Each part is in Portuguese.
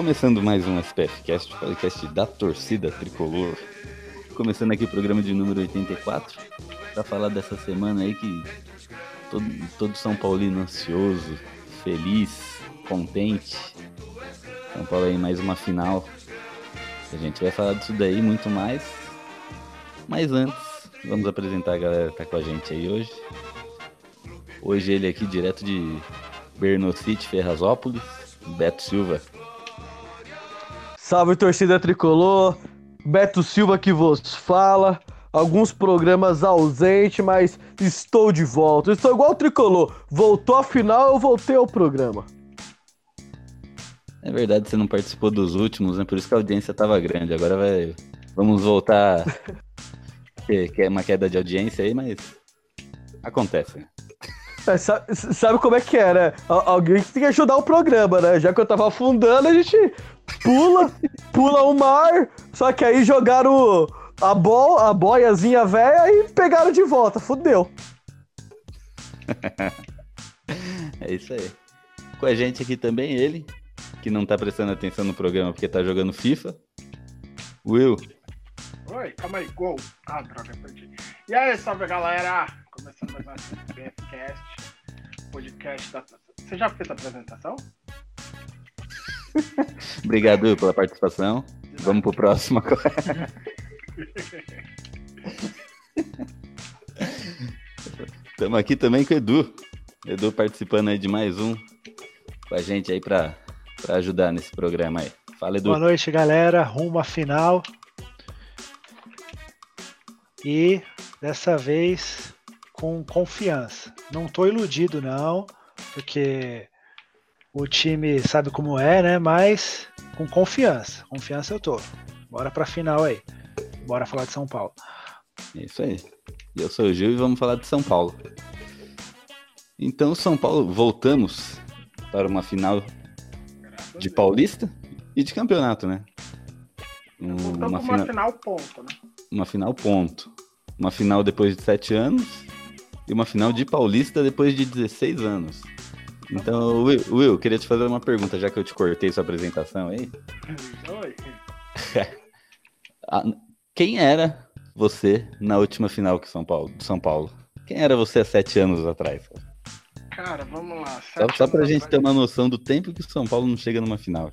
Começando mais um SPF Cast, podcast da torcida tricolor. Começando aqui o programa de número 84, para falar dessa semana aí que todo, todo São Paulino ansioso, feliz, contente. São Paulo aí mais uma final. A gente vai falar disso daí muito mais. Mas antes, vamos apresentar a galera que tá com a gente aí hoje. Hoje ele aqui direto de Bernocite, Ferrazópolis, Beto Silva. Salve torcida tricolor, Beto Silva que vos fala. Alguns programas ausente, mas estou de volta. Estou igual o tricolor. Voltou a final, eu voltei ao programa. É verdade, você não participou dos últimos, né? Por isso que a audiência tava grande. Agora vai. Vamos voltar. que, é uma queda de audiência aí, mas. Acontece. né? É, sa- sabe, como é que é, né? Al- Alguém que tem que ajudar o programa, né? Já que eu tava afundando, a gente pula, pula o mar. Só que aí jogaram a, bo a boiazinha velha e pegaram de volta. Fudeu. É isso aí. Com a gente aqui também ele, que não tá prestando atenção no programa porque tá jogando FIFA. Will. Oi, calma aí, gol. Ah, droga, perdi. E aí, salve galera! Começando mais um BFcast, podcast da. Você já fez a apresentação? Obrigado pela participação. Vamos pro próximo agora. Estamos aqui também com o Edu. Edu participando aí de mais um com a gente aí pra, pra ajudar nesse programa aí. Fala, Edu. Boa noite, galera. Rumo à final. E dessa vez com confiança. Não tô iludido, não, porque o time sabe como é, né? Mas com confiança. Confiança eu tô. Bora pra final aí. Bora falar de São Paulo. É isso aí. Eu sou o Gil e vamos falar de São Paulo. Então, São Paulo, voltamos para uma final de Paulista e de campeonato, né? Um- uma, uma fina- final ponto, né? uma final ponto. Uma final depois de sete anos e uma final de Paulista depois de 16 anos. Então, Will, Will, queria te fazer uma pergunta, já que eu te cortei sua apresentação aí. Oi. Ah, Quem era você na última final que São Paulo, de São Paulo? Quem era você há sete anos atrás? Cara, vamos lá. Só, só pra gente ter atrás, uma noção do tempo que o São Paulo não chega numa final.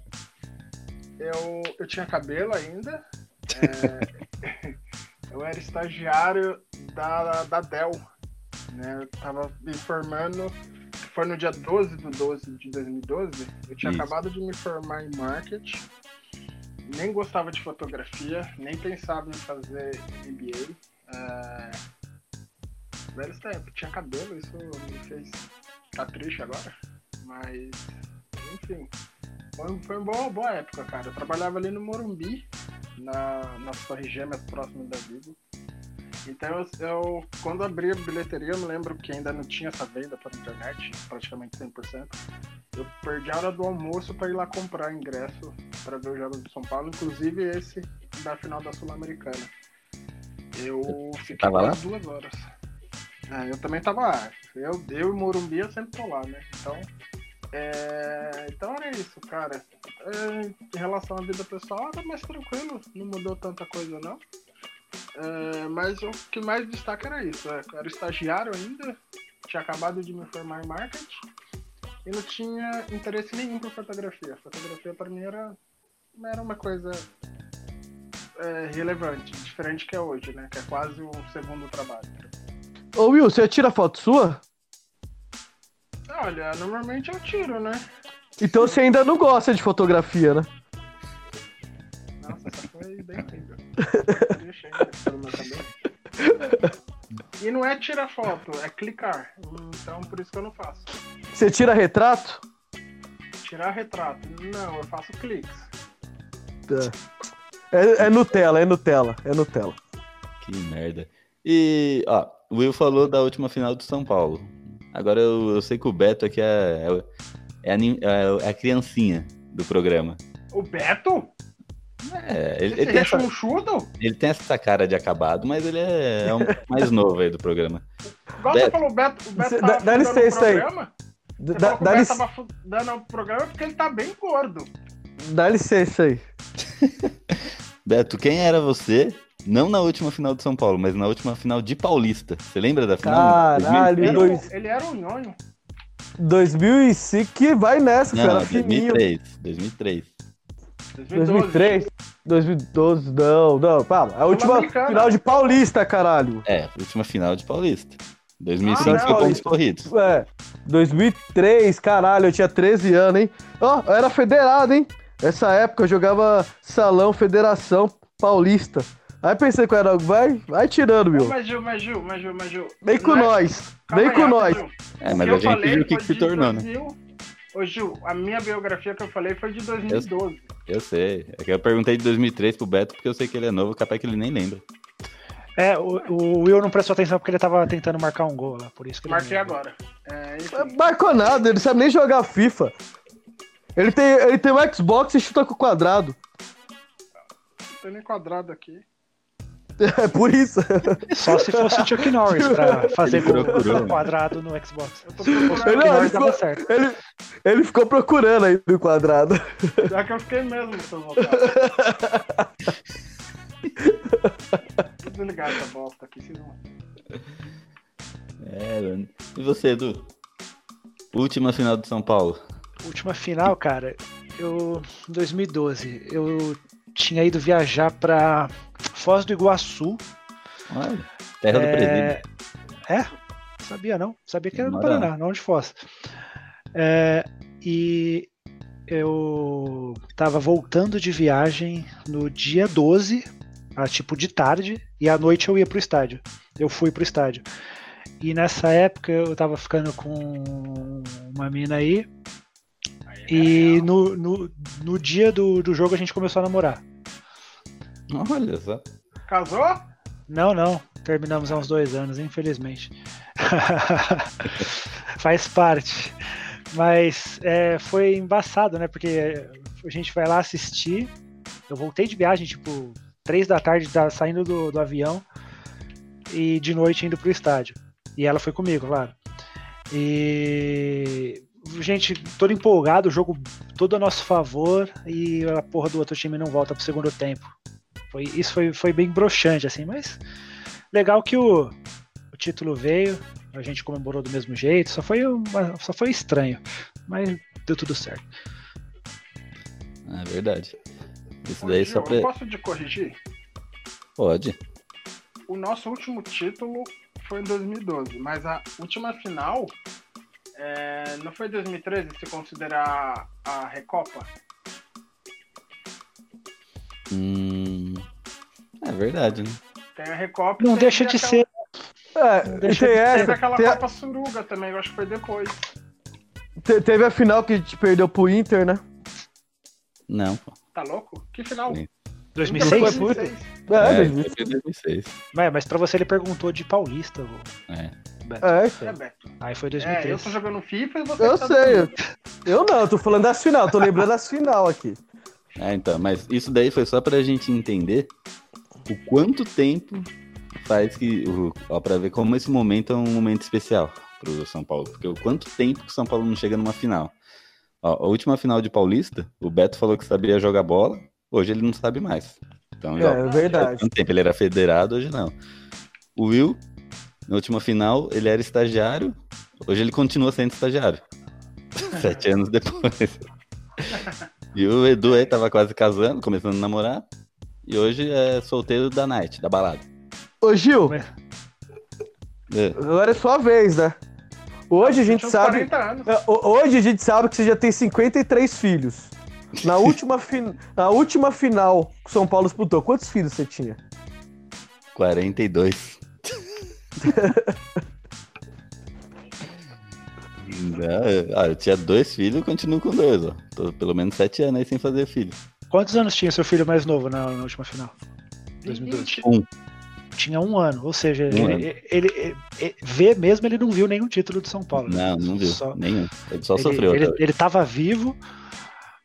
Eu, eu tinha cabelo ainda. é, eu era estagiário da, da Dell. Né? Eu tava me formando. Foi no dia 12 de 12 de 2012. Eu tinha Isso. acabado de me formar em marketing. Nem gostava de fotografia, nem pensava em fazer MBA. É... Velhos tempos, tinha cabelo, isso me fez ficar triste agora. Mas, enfim, foi, foi uma boa, boa época, cara. Eu trabalhava ali no Morumbi, na, na Torre Gêmea, próximo da Vigo. Então, eu, eu- quando abri a bilheteria, eu me lembro que ainda não tinha essa venda pela internet, praticamente 100%. Eu perdi a hora do almoço para ir lá comprar ingresso para ver os Jogos de São Paulo, inclusive esse da final da Sul-Americana. Eu fiquei tava lá? duas horas. É, eu também tava lá. Eu, eu e Morumbi eu sempre tô lá, né? Então, é, então era isso, cara. É, em relação à vida pessoal, era mais tranquilo, não mudou tanta coisa não. É, mas o que mais destaca era isso. é, eu era estagiário ainda, tinha acabado de me formar em marketing e não tinha interesse nenhum por fotografia. Fotografia para mim era, era uma coisa é, relevante, diferente que é hoje, né? Que é quase um segundo trabalho. Ô Will, você tira foto sua? Olha, normalmente eu tiro, né? Então você ainda não gosta de fotografia, né? Nossa, essa foi bem. Deixa aí, pelo meu cabelo. E não é tirar foto, é clicar. Então por isso que eu não faço. Você tira retrato? Tirar retrato. Não, eu faço cliques. É, é Nutella, é Nutella, é Nutella. Que merda. E, ó, o Will falou da última final do São Paulo. Agora eu, eu sei que o Beto aqui é, é, é, a, é- é a criancinha do programa. O Beto? É, ele, ele tem essa, ele tem essa cara de acabado, mas ele é, é um mais novo aí do programa. Igual Beto. você falou, o Beto, o Beto Cê- tava dá- licença aí. programa. Você Dá, falou que dá o Beto lic- tava fudando o programa porque ele tá bem gordo. dá licença aí. Beto, quem era você? Não na última final de São Paulo, mas na última final de Paulista. Você lembra da final? Caralho, Ele, 2003? era um- dois- ele era um nhonho. 2005, que vai nessa, Não, era fininho. 2003. 2003. 2003, 2012, não, não, calma. A última final de Paulista, caralho. É, última final de Paulista. 2005 Ah, foi pontos corridos. É, 2003, caralho, eu tinha 13 anos, hein? Ó, eu era federado, hein? Essa época eu jogava salão Federação Paulista. Aí pensei que eu era, vai, vai tirando, meu. Mas Gil, mas Gil, mas Gil, mas Gil. Vem com é- nós, vem aí, com nós. É, mas a gente viu o que, que se tornou, né? 2000. Ô Gil, a minha biografia que eu falei foi de 2012. Eu sei. É que eu perguntei de 2003 pro Beto porque eu sei que ele é novo, capaz que ele nem lembra. É, o, o Will não prestou atenção porque ele tava tentando marcar um gol lá, por isso que ele Marquei agora. É, enfim. Marcou nada, ele não sabe nem jogar FIFA. Ele tem, ele tem um Xbox e chuta com o quadrado. Não tem nem quadrado aqui. É por isso. Só se fosse o Chuck Norris pra fazer Ele procurou, quadrado no Xbox. Não, ele Norris dava ficou- certo. Ele, ele ficou procurando aí no quadrado. Já que eu fiquei mesmo. Vou desligar essa bosta aqui, vão. É, mano. E você, Edu? Última final de São Paulo. Última final, cara, eu. Em 2012, eu tinha ido viajar pra Foz do Iguaçu. Olha, terra do presídio. É, é? Sabia não. Sabia que era lá. Paraná, não de Foz. É, e eu tava voltando de viagem no dia 12, a tipo de tarde, e à noite eu ia pro estádio. Eu fui pro estádio. E nessa época eu tava ficando com uma mina aí. E no, no, no dia do, do jogo a gente começou a namorar. Olha só. Casou? Não, não. Terminamos há uns dois anos, infelizmente. Faz parte. Mas é, foi embaçado, né? Porque a gente vai lá assistir. Eu voltei de viagem, tipo, três da tarde, saindo do, do avião. E de noite indo pro estádio. E ela foi comigo, claro. E. Gente, todo empolgado, o jogo todo a nosso favor. E a porra do outro time não volta pro segundo tempo. Foi, isso foi, foi bem broxante, assim, mas legal que o, o título veio, a gente comemorou do mesmo jeito, só foi, uma- só foi estranho, mas deu tudo certo. É verdade. Isso daí Gil, só eu pra... posso te corrigir? Pode. O nosso último título foi em 2012, mas a última final é, não foi em 2013, se considerar a Recopa? Hum... É verdade, né? Tem a Recopa e Não deixa de aquela- ser. É, Deixa tem de essa, Teve aquela Copa Suruga também, eu acho que foi depois. te- teve a final que a gente perdeu pro Inter, né? Não, pô. Tá louco? Que final? Sim. 2006? Foi muito. Seis. É, É, dois- foi 2006. Mas, mas pra você ele perguntou de Paulista, vô. É. Beto. é, É, cara. Beto. Aí foi É, 2003. eu tô jogando FIFA e você Eu tá sei. Eu, dormindo. eu não, eu tô falando das final, tô lembrando das final aqui. É, então, mas isso daí foi só pra gente entender o quanto tempo faz que. Ó, pra ver como esse momento é um momento especial pro São Paulo. Porque o quanto tempo que o São Paulo não chega numa final. Ó, a última final de Paulista, o Beto falou que sabia jogar bola, hoje ele não sabe mais. Então, já, É, verdade. tanto tempo ele era federado, hoje não. O Will, na última final, ele era estagiário, hoje ele continua sendo estagiário. Sete anos depois. E o Edu aí tava quase casando, começando a namorar. E hoje é solteiro da night, da balada. Ô, Gil, É. agora é sua vez, né? Hoje a gente sabe. 40 anos. É, ho- Hoje a gente sabe que você já tem 53 filhos. Na última, fin... Na última final que o São Paulo disputou, quantos filhos você tinha? 42. Ah, eu tinha dois filhos e continuo com dois, ó. Tô pelo menos sete anos aí sem fazer filho. Quantos anos tinha seu filho mais novo na, na última final? 2012. Um. Tinha um ano, ou seja, Um ele, ele, ele- ele- vê mesmo, ele não viu nenhum título de São Paulo. Não, não viu. Só- Nenhum. Ele só sofreu. Ele, ele tava vivo,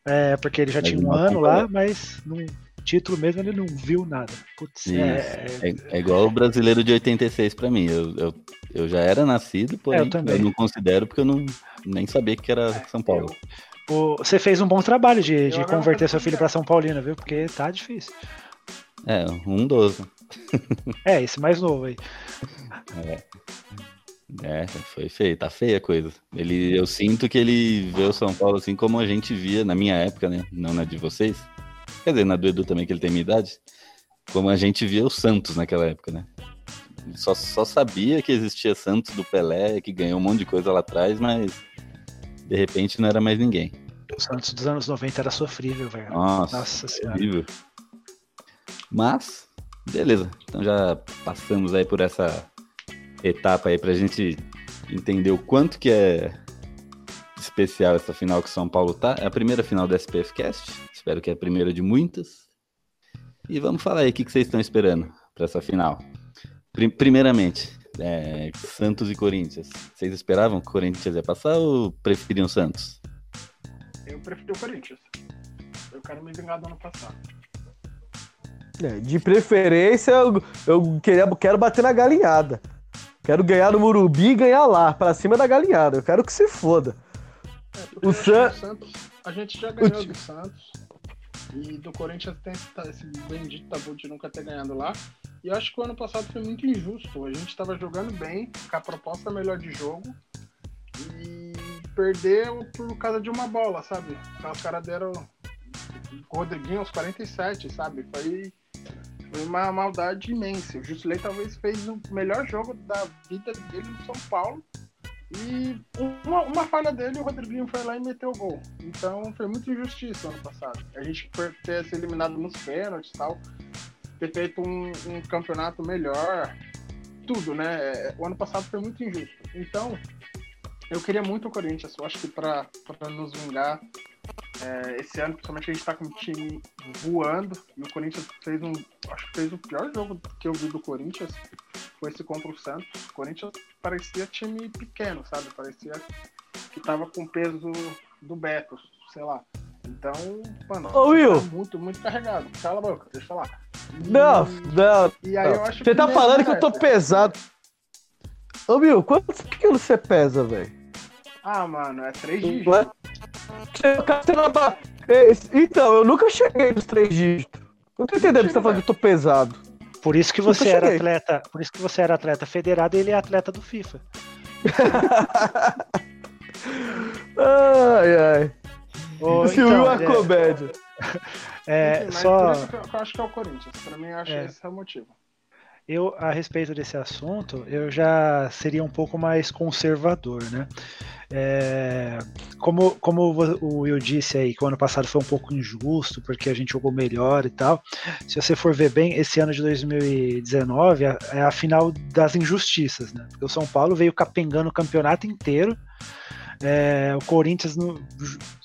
é, porque ele já Mas tinha um não ano lá, mas no título mesmo ele não viu nada. Putz, é, É, é igual o brasileiro de 86 pra mim. Eu, eu, eu já era nascido, porém É, eu eu, também. não considero porque eu não nem sabia que era São Paulo. O- você fez um bom trabalho de, de converter seu filho pra São Paulina, viu? Porque tá difícil. É, um 12. É, esse mais novo aí. É, foi feio, tá feia a coisa. Ele, eu sinto que ele vê o São Paulo assim como a gente via na minha época, né? Não na de vocês. Quer dizer, na do Edu também, que ele tem minha idade. Como a gente via o Santos naquela época, né? Ele Só, só sabia que existia Santos do Pelé, que ganhou um monte de coisa lá atrás, mas de repente não era mais ninguém. O Santos dos anos 90 era sofrível, velho. Nossa, Nossa senhora. horrível. Mas, beleza. Então já passamos aí por essa etapa aí pra gente entender o quanto que é especial essa final que o São Paulo tá. É a primeira final da SPF Cast. Espero que é a primeira de muitas. E vamos falar aí o que, que vocês estão esperando pra essa final. Pri- primeiramente, é, Santos e Corinthians. Vocês esperavam que o Corinthians ia passar ou preferiam Santos? Eu preferi o Corinthians. Eu quero me vingar do ano passado. É, de preferência, eu, eu queria, quero bater na galinhada. Quero ganhar no Murubi e ganhar lá, pra cima da galinhada. Eu quero que se foda. É, O San- o Santos, a gente já ganhou ti- do Santos. E do Corinthians tem esse, esse bendito tabu de nunca ter ganhado lá. E eu acho que o ano passado foi muito injusto. A gente tava jogando bem, com a proposta melhor de jogo. E perdeu por causa de uma bola, sabe? Os caras deram o Rodriguinho aos 47, sabe? Foi, uma maldade imensa. O Jusilei talvez fez o melhor jogo da vida dele no São Paulo. E uma, uma falha dele, o Rodriguinho foi lá e meteu o gol. Então foi muito injustiça ano passado. A gente ter se eliminado nos pênaltis e tal, ter feito um, um campeonato melhor, tudo, né? É, O ano passado foi muito injusto. Então, eu queria muito o Corinthians. Eu acho que para nos vingar, é, esse ano, principalmente, a gente tá com o time voando. E o Corinthians fez um. Acho que fez o pior jogo que eu vi do Corinthians. Foi esse contra o Santos. O Corinthians parecia time pequeno, sabe? Parecia que tava com o peso do Beto, sei lá. Então, mano, Ô, Will. tá muito, muito carregado. Cala a boca, deixa eu falar. Não, não. E aí eu acho Você tá que falando que eu tô pesado. Ô, Will, quantos quilos você pesa, velho? Ah, mano, é três dígitos. Não é? Você- você não ba- É, Então, eu nunca cheguei nos três dígitos. Não tô entendendo que você tá falando que eu tô pesado. Por isso que Nunca você era cheguei. atleta, por isso que você era atleta federado e ele é atleta do FIFA. Ai, ai. Ô, Esse então, Will é é, comédia. é, Enfim, mas só por isso que eu, que eu acho que é o Corinthians. Pra mim, eu acho É. que esse é o motivo. eu a respeito desse assunto, eu já seria um pouco mais conservador, né? É, como, como o Will disse aí, que o ano passado foi um pouco injusto, porque a gente jogou melhor e tal. Se você for ver bem, esse ano de 2019 é é a final das injustiças, né? Porque o São Paulo veio capengando o campeonato inteiro. É, o Corinthians no-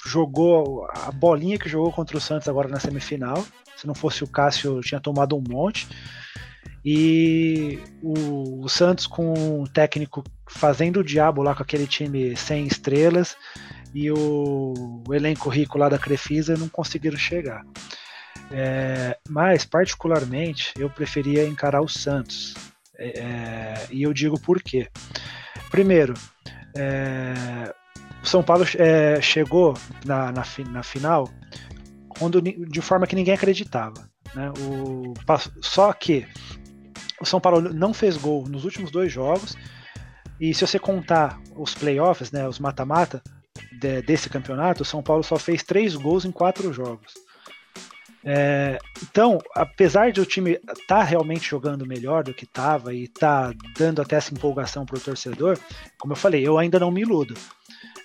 jogou a bolinha que jogou contra o Santos agora na semifinal. Se não fosse o Cássio, tinha tomado um monte. E o, o Santos com o técnico fazendo o diabo lá com aquele time sem estrelas e o, o elenco rico lá da Crefisa não conseguiram chegar. É, mas, particularmente, eu preferia encarar o Santos. É, é, e eu digo por quê. Primeiro, é, o São Paulo é, chegou na, na, na final quando, de forma que ninguém acreditava. Né? O, só que o São Paulo não fez gol nos últimos dois jogos. E se você contar os playoffs, né, os mata-mata de- desse campeonato, o São Paulo só fez três gols em quatro jogos. É, então, apesar de o time estar realmente jogando melhor do que estava e tá dando até essa empolgação para o torcedor, como eu falei, eu ainda não me iludo.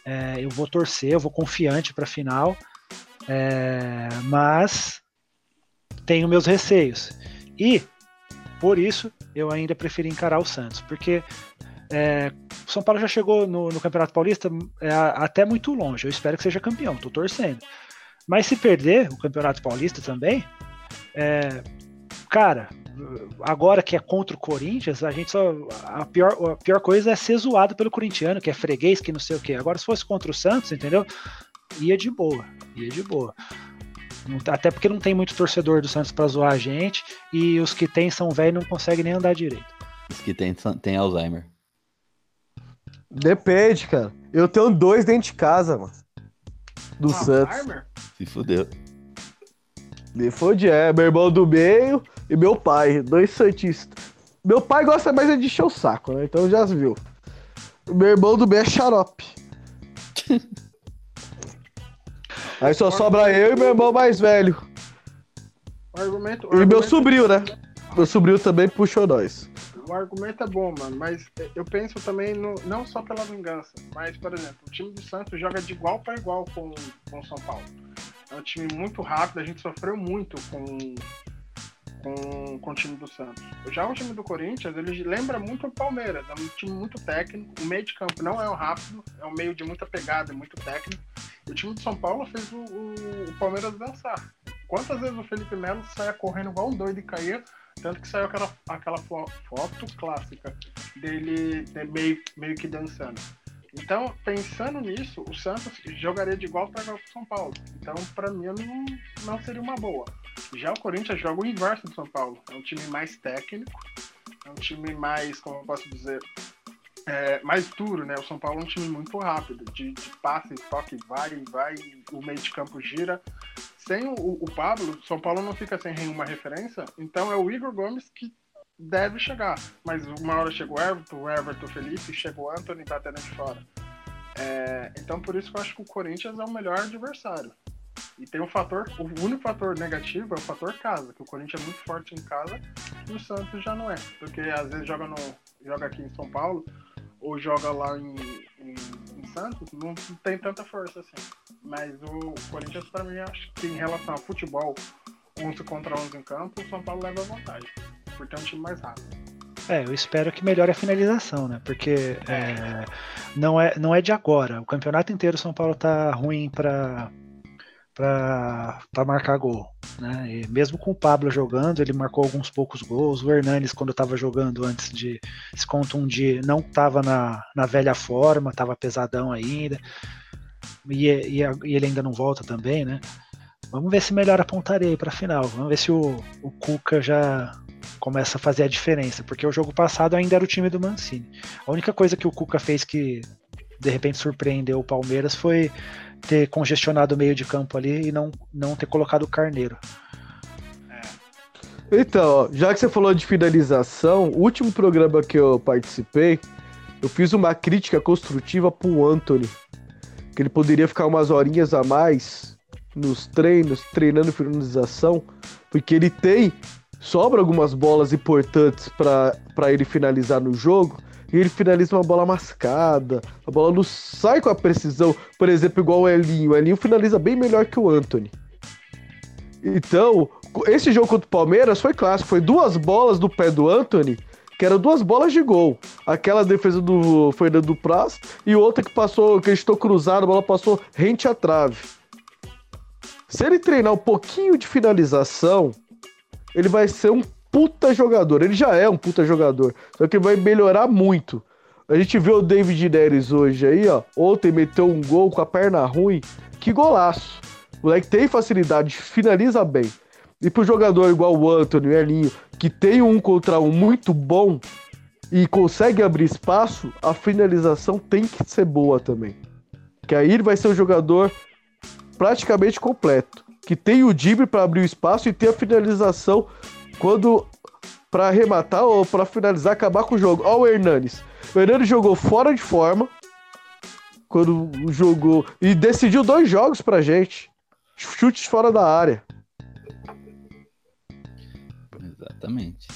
É, eu vou torcer, eu vou confiante para a final, é, mas tenho meus receios. E por isso eu ainda preferi encarar o Santos, porque É, São Paulo já chegou no, no Campeonato Paulista é, até muito longe. Eu espero que seja campeão, tô torcendo. Mas se perder o Campeonato Paulista também, é, cara, agora que é contra o Corinthians, a gente só. A pior, a pior coisa é ser zoado pelo corintiano, que é freguês, que não sei o quê. Agora, se fosse contra o Santos, entendeu? Ia de boa, ia de boa. Até porque não tem muito torcedor do Santos pra zoar a gente, e os que tem são velhos e não conseguem nem andar direito. Os que tem, tem Alzheimer. Depende, cara. Eu tenho dois dentro de casa, mano. Do Ah, Santos. Se fudeu. Me fode, é. Meu irmão do meio e meu pai. Dois santistas. Meu pai gosta mais é de encher o saco, né? Então já viu. Meu irmão do meio é xarope. Aí só sobra eu e meu irmão mais velho. O argumento, o E meu sobrinho, né? Meu sobrinho também puxou nós. O argumento é bom, mano, mas eu penso também no, não só pela vingança, mas, por exemplo, o time do Santos joga de igual para igual com, com o São Paulo. É um time muito rápido, a gente sofreu muito com, com, com o time do Santos. Já o time do Corinthians, ele lembra muito o Palmeiras, é um time muito técnico, o meio de campo não é um rápido, é um meio de muita pegada, muito técnico. E o time do São Paulo fez o, o, o Palmeiras dançar. Quantas vezes o Felipe Melo saia correndo igual um doido e caía tanto que saiu aquela, aquela fo- foto clássica dele né, meio, meio que dançando. Então, pensando nisso, o Santos jogaria de igual para o São Paulo. Então, para mim, não, não seria uma boa. Já o Corinthians joga o inverso do São Paulo. É um time mais técnico, é um time mais, como eu posso dizer, é, mais duro, né? O São Paulo é um time muito rápido, de, de passe, toque, vai, vai, o meio de campo gira. Sem o, o Pablo, São Paulo não fica sem nenhuma referência, então é o Igor Gomes que deve chegar. Mas uma hora chega o Everton, o Everton Felipe, chega o Anthony batendo de fora. É, então por isso que eu acho que o Corinthians é o melhor adversário. E tem um fator, o único fator negativo é o fator casa, que o Corinthians é muito forte em casa e o Santos já não é. Porque às vezes joga, no, joga aqui em São Paulo ou joga lá em, em, em Santos, não tem tanta força assim. Mas o Corinthians, pra mim, acho que em relação a futebol, 11 contra 11 em campo, o São Paulo leva vantagem. Por ter um time mais rápido. É, eu espero que melhore a finalização, né? Porque é, não, é, não é de agora. O campeonato inteiro o São Paulo tá ruim pra, pra marcar gol. Né? E mesmo com o Pablo jogando, ele marcou alguns poucos gols. O Hernanes, quando estava jogando antes de se contundir, não estava na, na velha forma, estava pesadão ainda. E, e, e ele ainda não volta também, né? Vamos ver se melhora a pontaria aí pra final. Vamos ver se o, o Cuca já começa a fazer a diferença, porque o jogo passado ainda era o time do Mancini. A única coisa que o Cuca fez que de repente surpreendeu o Palmeiras foi ter congestionado o meio de campo ali e não, não ter colocado o Carneiro. Então, ó, já que você falou de finalização, o último programa que eu participei, eu fiz uma crítica construtiva pro Anthony. Que ele poderia ficar umas horinhas a mais nos treinos, treinando finalização, porque ele tem. Sobra algumas bolas importantes pra ele finalizar no jogo. E ele finaliza uma bola mascada. A bola não sai com a precisão. Por exemplo, igual o Elinho. O Elinho finaliza bem melhor que o Anthony. Então, esse jogo contra o Palmeiras foi clássico. Foi duas bolas do pé do Anthony, que eram duas bolas de gol. Aquela defesa do Fernando Praz e outra que passou, que ele estou cruzado, a bola passou rente à trave. Se ele treinar um pouquinho de finalização, ele vai ser um puta jogador. Ele já é um puta jogador, só que ele vai melhorar muito. A gente viu o David Neres hoje aí, ó. Ontem meteu um gol com a perna ruim. Que golaço. O moleque tem facilidade, finaliza bem. E pro jogador igual o Anthony, o Elinho, que tem um contra um muito bom e consegue abrir espaço, a finalização tem que ser boa também. Que aí ele vai ser um jogador praticamente completo. Que tem o drible para abrir o espaço e tem a finalização quando para arrematar ou para finalizar, acabar com o jogo. Ó o Hernanes. O Hernanes jogou fora de forma quando jogou e decidiu dois jogos pra gente. Chutes fora da área. Exatamente.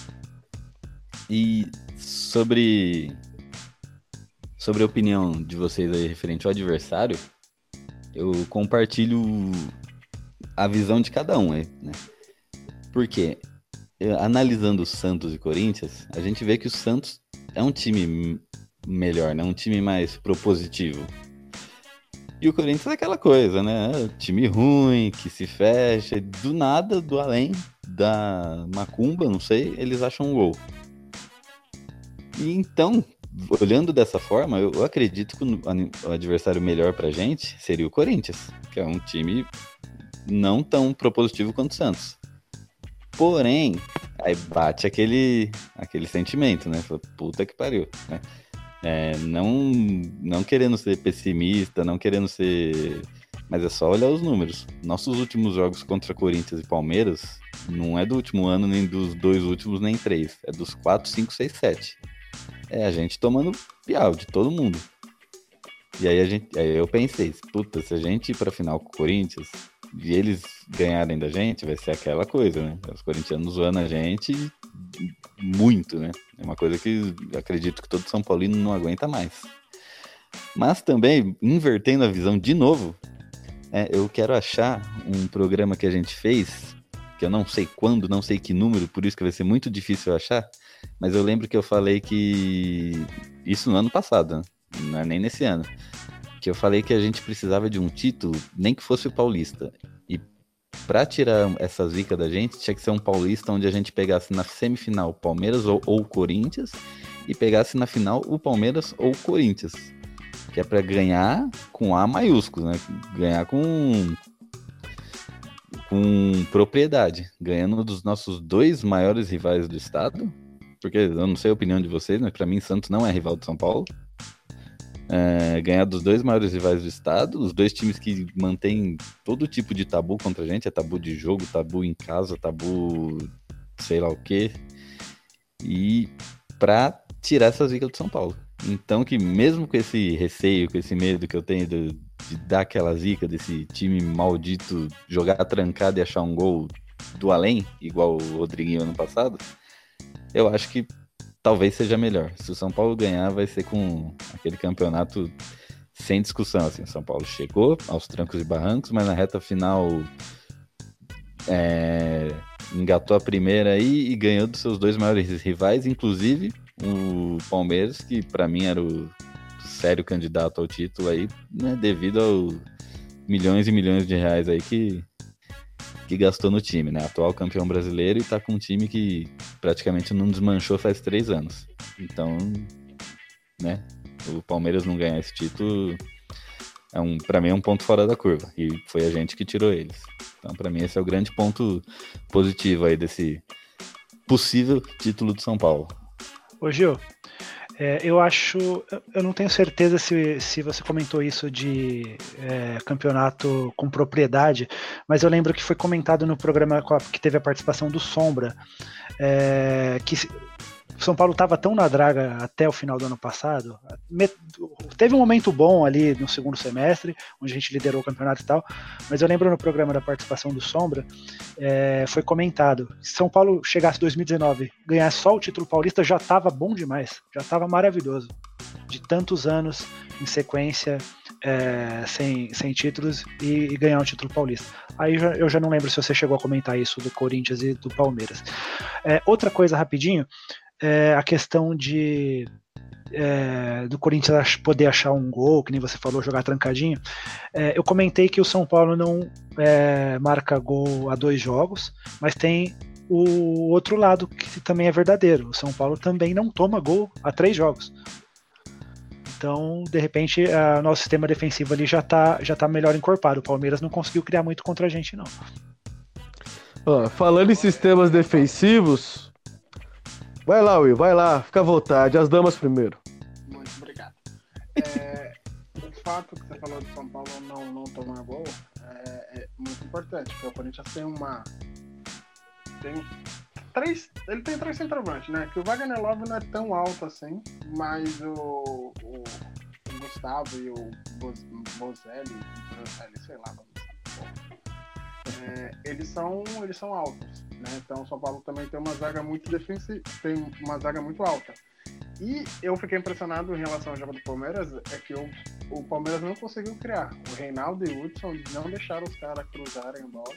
E sobre sobre a opinião de vocês aí referente ao adversário, eu compartilho a visão de cada um, né? Porque eh, analisando o Santos e Corinthians, a gente vê que o Santos é um time melhor, né? Um time mais propositivo. E o Corinthians é aquela coisa, né? Time ruim, que se fecha, do nada, do além da macumba, não sei, eles acham um gol. E então, olhando dessa forma, eu acredito que o adversário melhor pra gente seria o Corinthians, que é um time não tão propositivo quanto o Santos. Porém, aí bate aquele, aquele sentimento, né? Puta que pariu, né? É, não, não querendo ser pessimista, não querendo ser. Mas é só olhar os números. Nossos últimos jogos contra Corinthians e Palmeiras não é do último ano, nem dos dois últimos, nem três. É dos 4, 5, 6, 7. É a gente tomando piau de todo mundo. E aí, a gente, aí eu pensei, puta, se a gente ir pra final com o Corinthians, e eles ganharem da gente, vai ser aquela coisa, né? Os corintianos zoando a gente muito, né? É uma coisa que acredito que todo São Paulino não aguenta mais. Mas também, invertendo a visão de novo, é, eu quero achar um programa que a gente fez, que eu não sei quando, não sei que número, por isso que vai ser muito difícil achar, mas eu lembro que eu falei que. Isso no ano passado, né? não é nem nesse ano que eu falei que a gente precisava de um título, nem que fosse o paulista. E para tirar essa zica da gente, tinha que ser um paulista onde a gente pegasse na semifinal Palmeiras ou, ou Corinthians e pegasse na final o Palmeiras ou Corinthians. Que é para ganhar com A maiúsculo, né? Ganhar com com propriedade, ganhando dos nossos dois maiores rivais do estado, porque eu não sei a opinião de vocês, mas para mim Santos não é rival de São Paulo é, ganhar dos dois maiores rivais do estado, os dois times que mantêm todo tipo de tabu contra a gente, é tabu de jogo, tabu em casa, tabu sei lá o quê, e para tirar essa zica do São Paulo. Então que mesmo com esse receio, com esse medo que eu tenho de, de dar aquela zica desse time maldito jogar trancado e achar um gol do além, igual o Rodriguinho ano passado, eu acho que talvez seja melhor. Se o São Paulo ganhar, vai ser com aquele campeonato sem discussão. Assim, o São Paulo chegou aos trancos e barrancos, mas na reta final é, engatou a primeira aí e ganhou dos seus dois maiores rivais, inclusive o Palmeiras, que para mim era o sério candidato ao título aí, né, devido aos milhões e milhões de reais aí que que gastou no time, né? Atual campeão brasileiro e tá com um time que praticamente não desmanchou faz três anos. Então, né? O Palmeiras não ganhar esse título é um, para mim é um ponto fora da curva e foi a gente que tirou eles. Então, para mim esse é o grande ponto positivo aí desse possível título de São Paulo. Ô Gil, é, eu acho. Eu não tenho certeza se, se você comentou isso de é, campeonato com propriedade, mas eu lembro que foi comentado no programa que teve a participação do Sombra, é, que são Paulo estava tão na draga até o final do ano passado. Teve um momento bom ali no segundo semestre, onde a gente liderou o campeonato e tal, mas eu lembro no programa da participação do Sombra, é, foi comentado: se São Paulo chegasse 2019, ganhar só o título paulista já estava bom demais, já estava maravilhoso. De tantos anos em sequência, é, sem, sem títulos e, e, ganhar um título paulista. Aí já, eu já, não lembro se você chegou a comentar isso do Corinthians e do Palmeiras. É, outra coisa rapidinho, é, a questão de é, do Corinthians poder achar um gol, que nem você falou, jogar trancadinho. É, eu comentei que o São Paulo não é, marca gol a dois jogos, mas tem o outro lado que também é verdadeiro. O São Paulo também não toma gol a três jogos. Então, de repente, o nosso sistema defensivo ali já está já tá melhor encorpado. O Palmeiras não conseguiu criar muito contra a gente, não. falando em sistemas defensivos, Vai lá, Will, vai lá, fica à vontade. As damas primeiro. Muito obrigado. É, o fato que você falou de São Paulo não, não tomar gol é, é muito importante, porque o Corinthians tem uma. Tem três. Ele tem três centroavantes, né? Que o Wagner Love não é tão alto assim, mas o, o, Gustavo e o Bozelli, sei lá, é, eles são eles são altos. Né? Então o São Paulo também tem uma zaga muito defensiva, tem uma zaga muito alta. E eu fiquei impressionado em relação ao jogo do Palmeiras, é que o, o Palmeiras não conseguiu criar. O Reinaldo e o Hudson não deixaram os caras cruzarem a bola.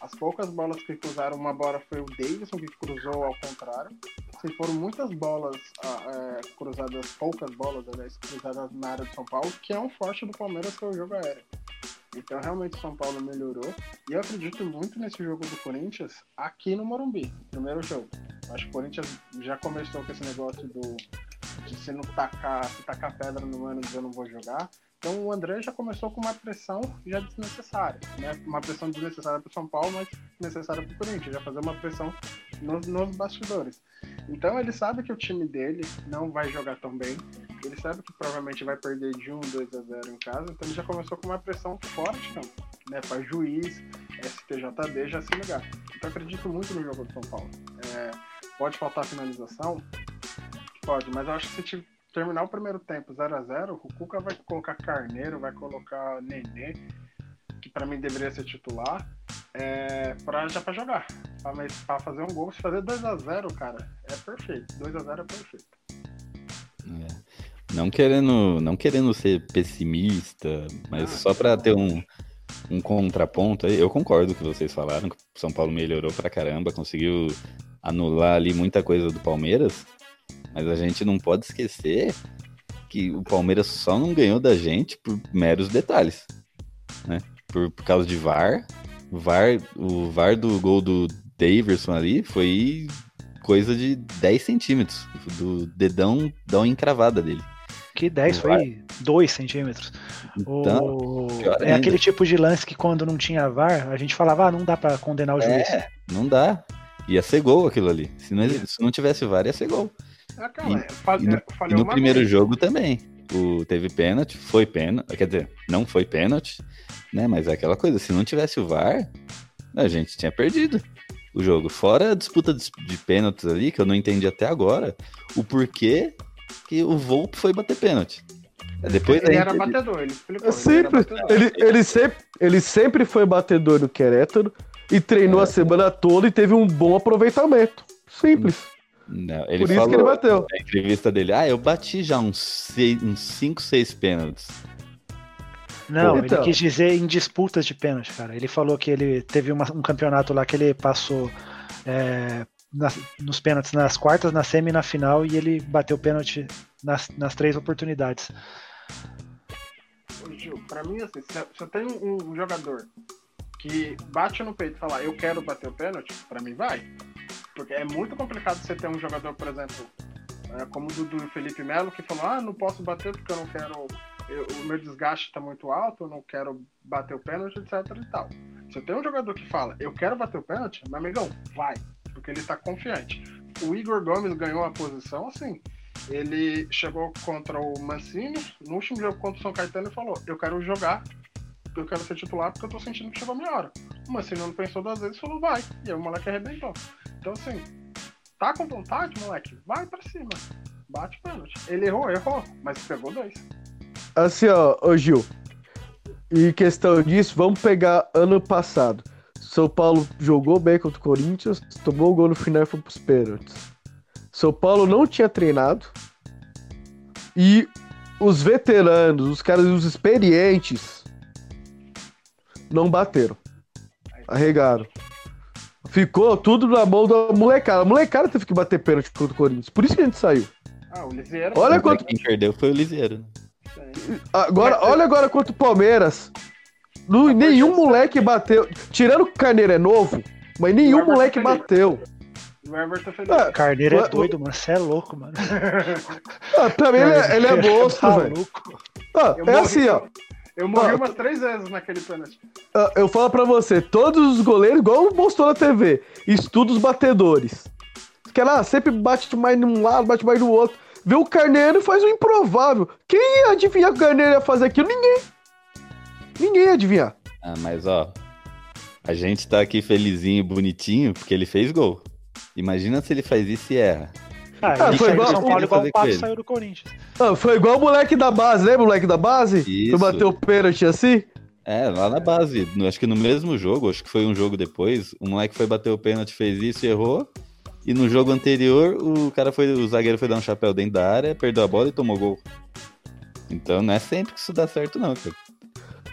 As poucas bolas que cruzaram, uma bola foi o Davidson que cruzou ao contrário. assim, foram muitas bolas é, cruzadas, poucas bolas, aliás, cruzadas na área de São Paulo, que é um forte do Palmeiras, que é o jogo aéreo. Então, realmente, o São Paulo melhorou. E eu acredito muito nesse jogo do Corinthians aqui no Morumbi, primeiro jogo. Acho que o Corinthians já começou com esse negócio do de se não tacar, se tacar pedra no ânus eu não vou jogar. Então o André já começou com uma pressão já desnecessária, né? Uma pressão desnecessária para o São Paulo, mas necessária para o Corinthians, já fazer uma pressão nos, nos bastidores. Então ele sabe que o time dele não vai jogar tão bem, ele sabe que provavelmente vai perder de 1, 2 a 0 em casa, então ele já começou com uma pressão forte, então, né? Para juiz, STJD já se ligar. Então acredito muito no jogo do São Paulo. É, pode faltar finalização? Pode, mas eu acho que se te- terminar o primeiro tempo 0 a 0 o Cuca vai colocar Carneiro, vai colocar Nenê, que pra mim deveria ser titular, é, pra, já pra jogar. Pra fazer um gol, se fazer 2 a 0 cara, é perfeito. 2 a 0 é perfeito. É. Não querendo, não querendo ser pessimista, mas Ah, só pra ter um, um contraponto aí, eu concordo com o que vocês falaram, que o São Paulo melhorou pra caramba, conseguiu anular ali muita coisa do Palmeiras, mas a gente não pode esquecer que o Palmeiras só não ganhou da gente por meros detalhes, né? Por, por causa de VAR, o VAR, o VAR do gol do Daverson ali foi coisa de 10 centímetros do dedão da unha encravada dele. Que 10 foi 2 centímetros. Então, O- É ainda. aquele tipo de lance que quando não tinha VAR, a gente falava, ah, não dá pra condenar o juiz. É, não dá. Ia ser gol aquilo ali. Se não, se não tivesse VAR, ia ser gol. É, fa- E no, é, e no primeiro vez. jogo também. O, teve pênalti, foi pênalti. Quer dizer, não foi pênalti, né? Mas é aquela coisa, se não tivesse o VAR, a gente tinha perdido o jogo. Fora a disputa de, de pênaltis ali, que eu não entendi até agora, o porquê que o Volpe foi bater pênalti. É, Depois Ele aí era batedor, ele explicou. É ele batedor. Ele, ele, sempre, ele sempre foi batedor do Querétaro e treinou É. a semana toda e teve um bom aproveitamento. Simples. Não, ele Por isso falou que ele bateu. na entrevista dele, ah, eu bati já uns 5, 6 pênaltis. Não, Então. ele quis dizer em disputas de pênalti, cara. Ele falou que ele teve uma- um campeonato lá que ele passou é, nas- nos pênaltis nas quartas, na semi e na final, e ele bateu pênalti nas, nas três oportunidades. Gil, pra mim, assim, se se eu tenho um, um jogador que bate no peito e fala, eu quero bater o pênalti, pra mim vai. Porque é muito complicado você ter um jogador, por exemplo, é, como o Dudu e o Felipe Melo, que falou, ah, não posso bater porque eu não quero. eu- o meu desgaste tá muito alto, eu não quero bater o pênalti, etc e tal. Se tenho um jogador que fala, eu quero bater o pênalti, meu amigão, vai. Porque ele tá confiante. O Igor Gomes ganhou a posição assim. Ele chegou contra o Mancini, no último jogo contra o São Caetano, e falou: Eu quero jogar, eu quero ser titular porque eu tô sentindo que chegou a minha hora. O Mancini não pensou duas vezes e falou: Vai. E aí o moleque arrebentou. Então, assim, tá com vontade, moleque? Vai pra cima. Bate pênalti. Ele errou, errou, mas pegou dois. Assim, ó, ô Gil. E questão disso, vamos pegar ano passado. São Paulo jogou bem contra o Corinthians, tomou o gol no final e foi pros pênaltis. São Paulo não tinha treinado. E os veteranos, os caras, os experientes, não bateram. Arregaram. Ficou tudo na mão da molecada. A molecada teve que bater pênalti contra o Corinthians. Por isso que a gente saiu. Ah, o Liseiro. Olha quanto- Quem perdeu foi o Liseiro. né? Agora, olha agora contra o Palmeiras. A nenhum moleque bateu. Tirando que o Carneiro é novo, mas nenhum moleque bateu. O Everton Felipe. Ah, Carneiro é doido, mano. Você é louco, mano. Ah, pra mim ele é, ele é monstro, velho. Ah, é assim, ó. Eu morri Ah, umas três vezes naquele pênalti. Ah, Eu falo pra você, todos os goleiros, igual mostrou na TV, estuda os batedores. Que ela sempre bate mais num lado, bate mais no outro. Vê o Carneiro e faz o improvável. Quem ia adivinhar que o Carneiro ia fazer aquilo? Ninguém. Ninguém ia adivinhar. Ah, mas ó, a gente tá aqui felizinho bonitinho porque ele fez gol. Imagina se ele faz isso e erra. Ah, foi igual- São Paulo igual o Pato saiu do Corinthians. Ah, foi igual o moleque da base, lembra o moleque da base? Que Isso. bateu o pênalti assim? É, lá na base. Acho que no mesmo jogo, acho que foi um jogo depois, o moleque foi bater o pênalti, fez isso e errou. E no jogo anterior, o cara foi, o zagueiro foi dar um chapéu dentro da área, perdeu a bola e tomou gol. Então não é sempre que isso dá certo, não, cara.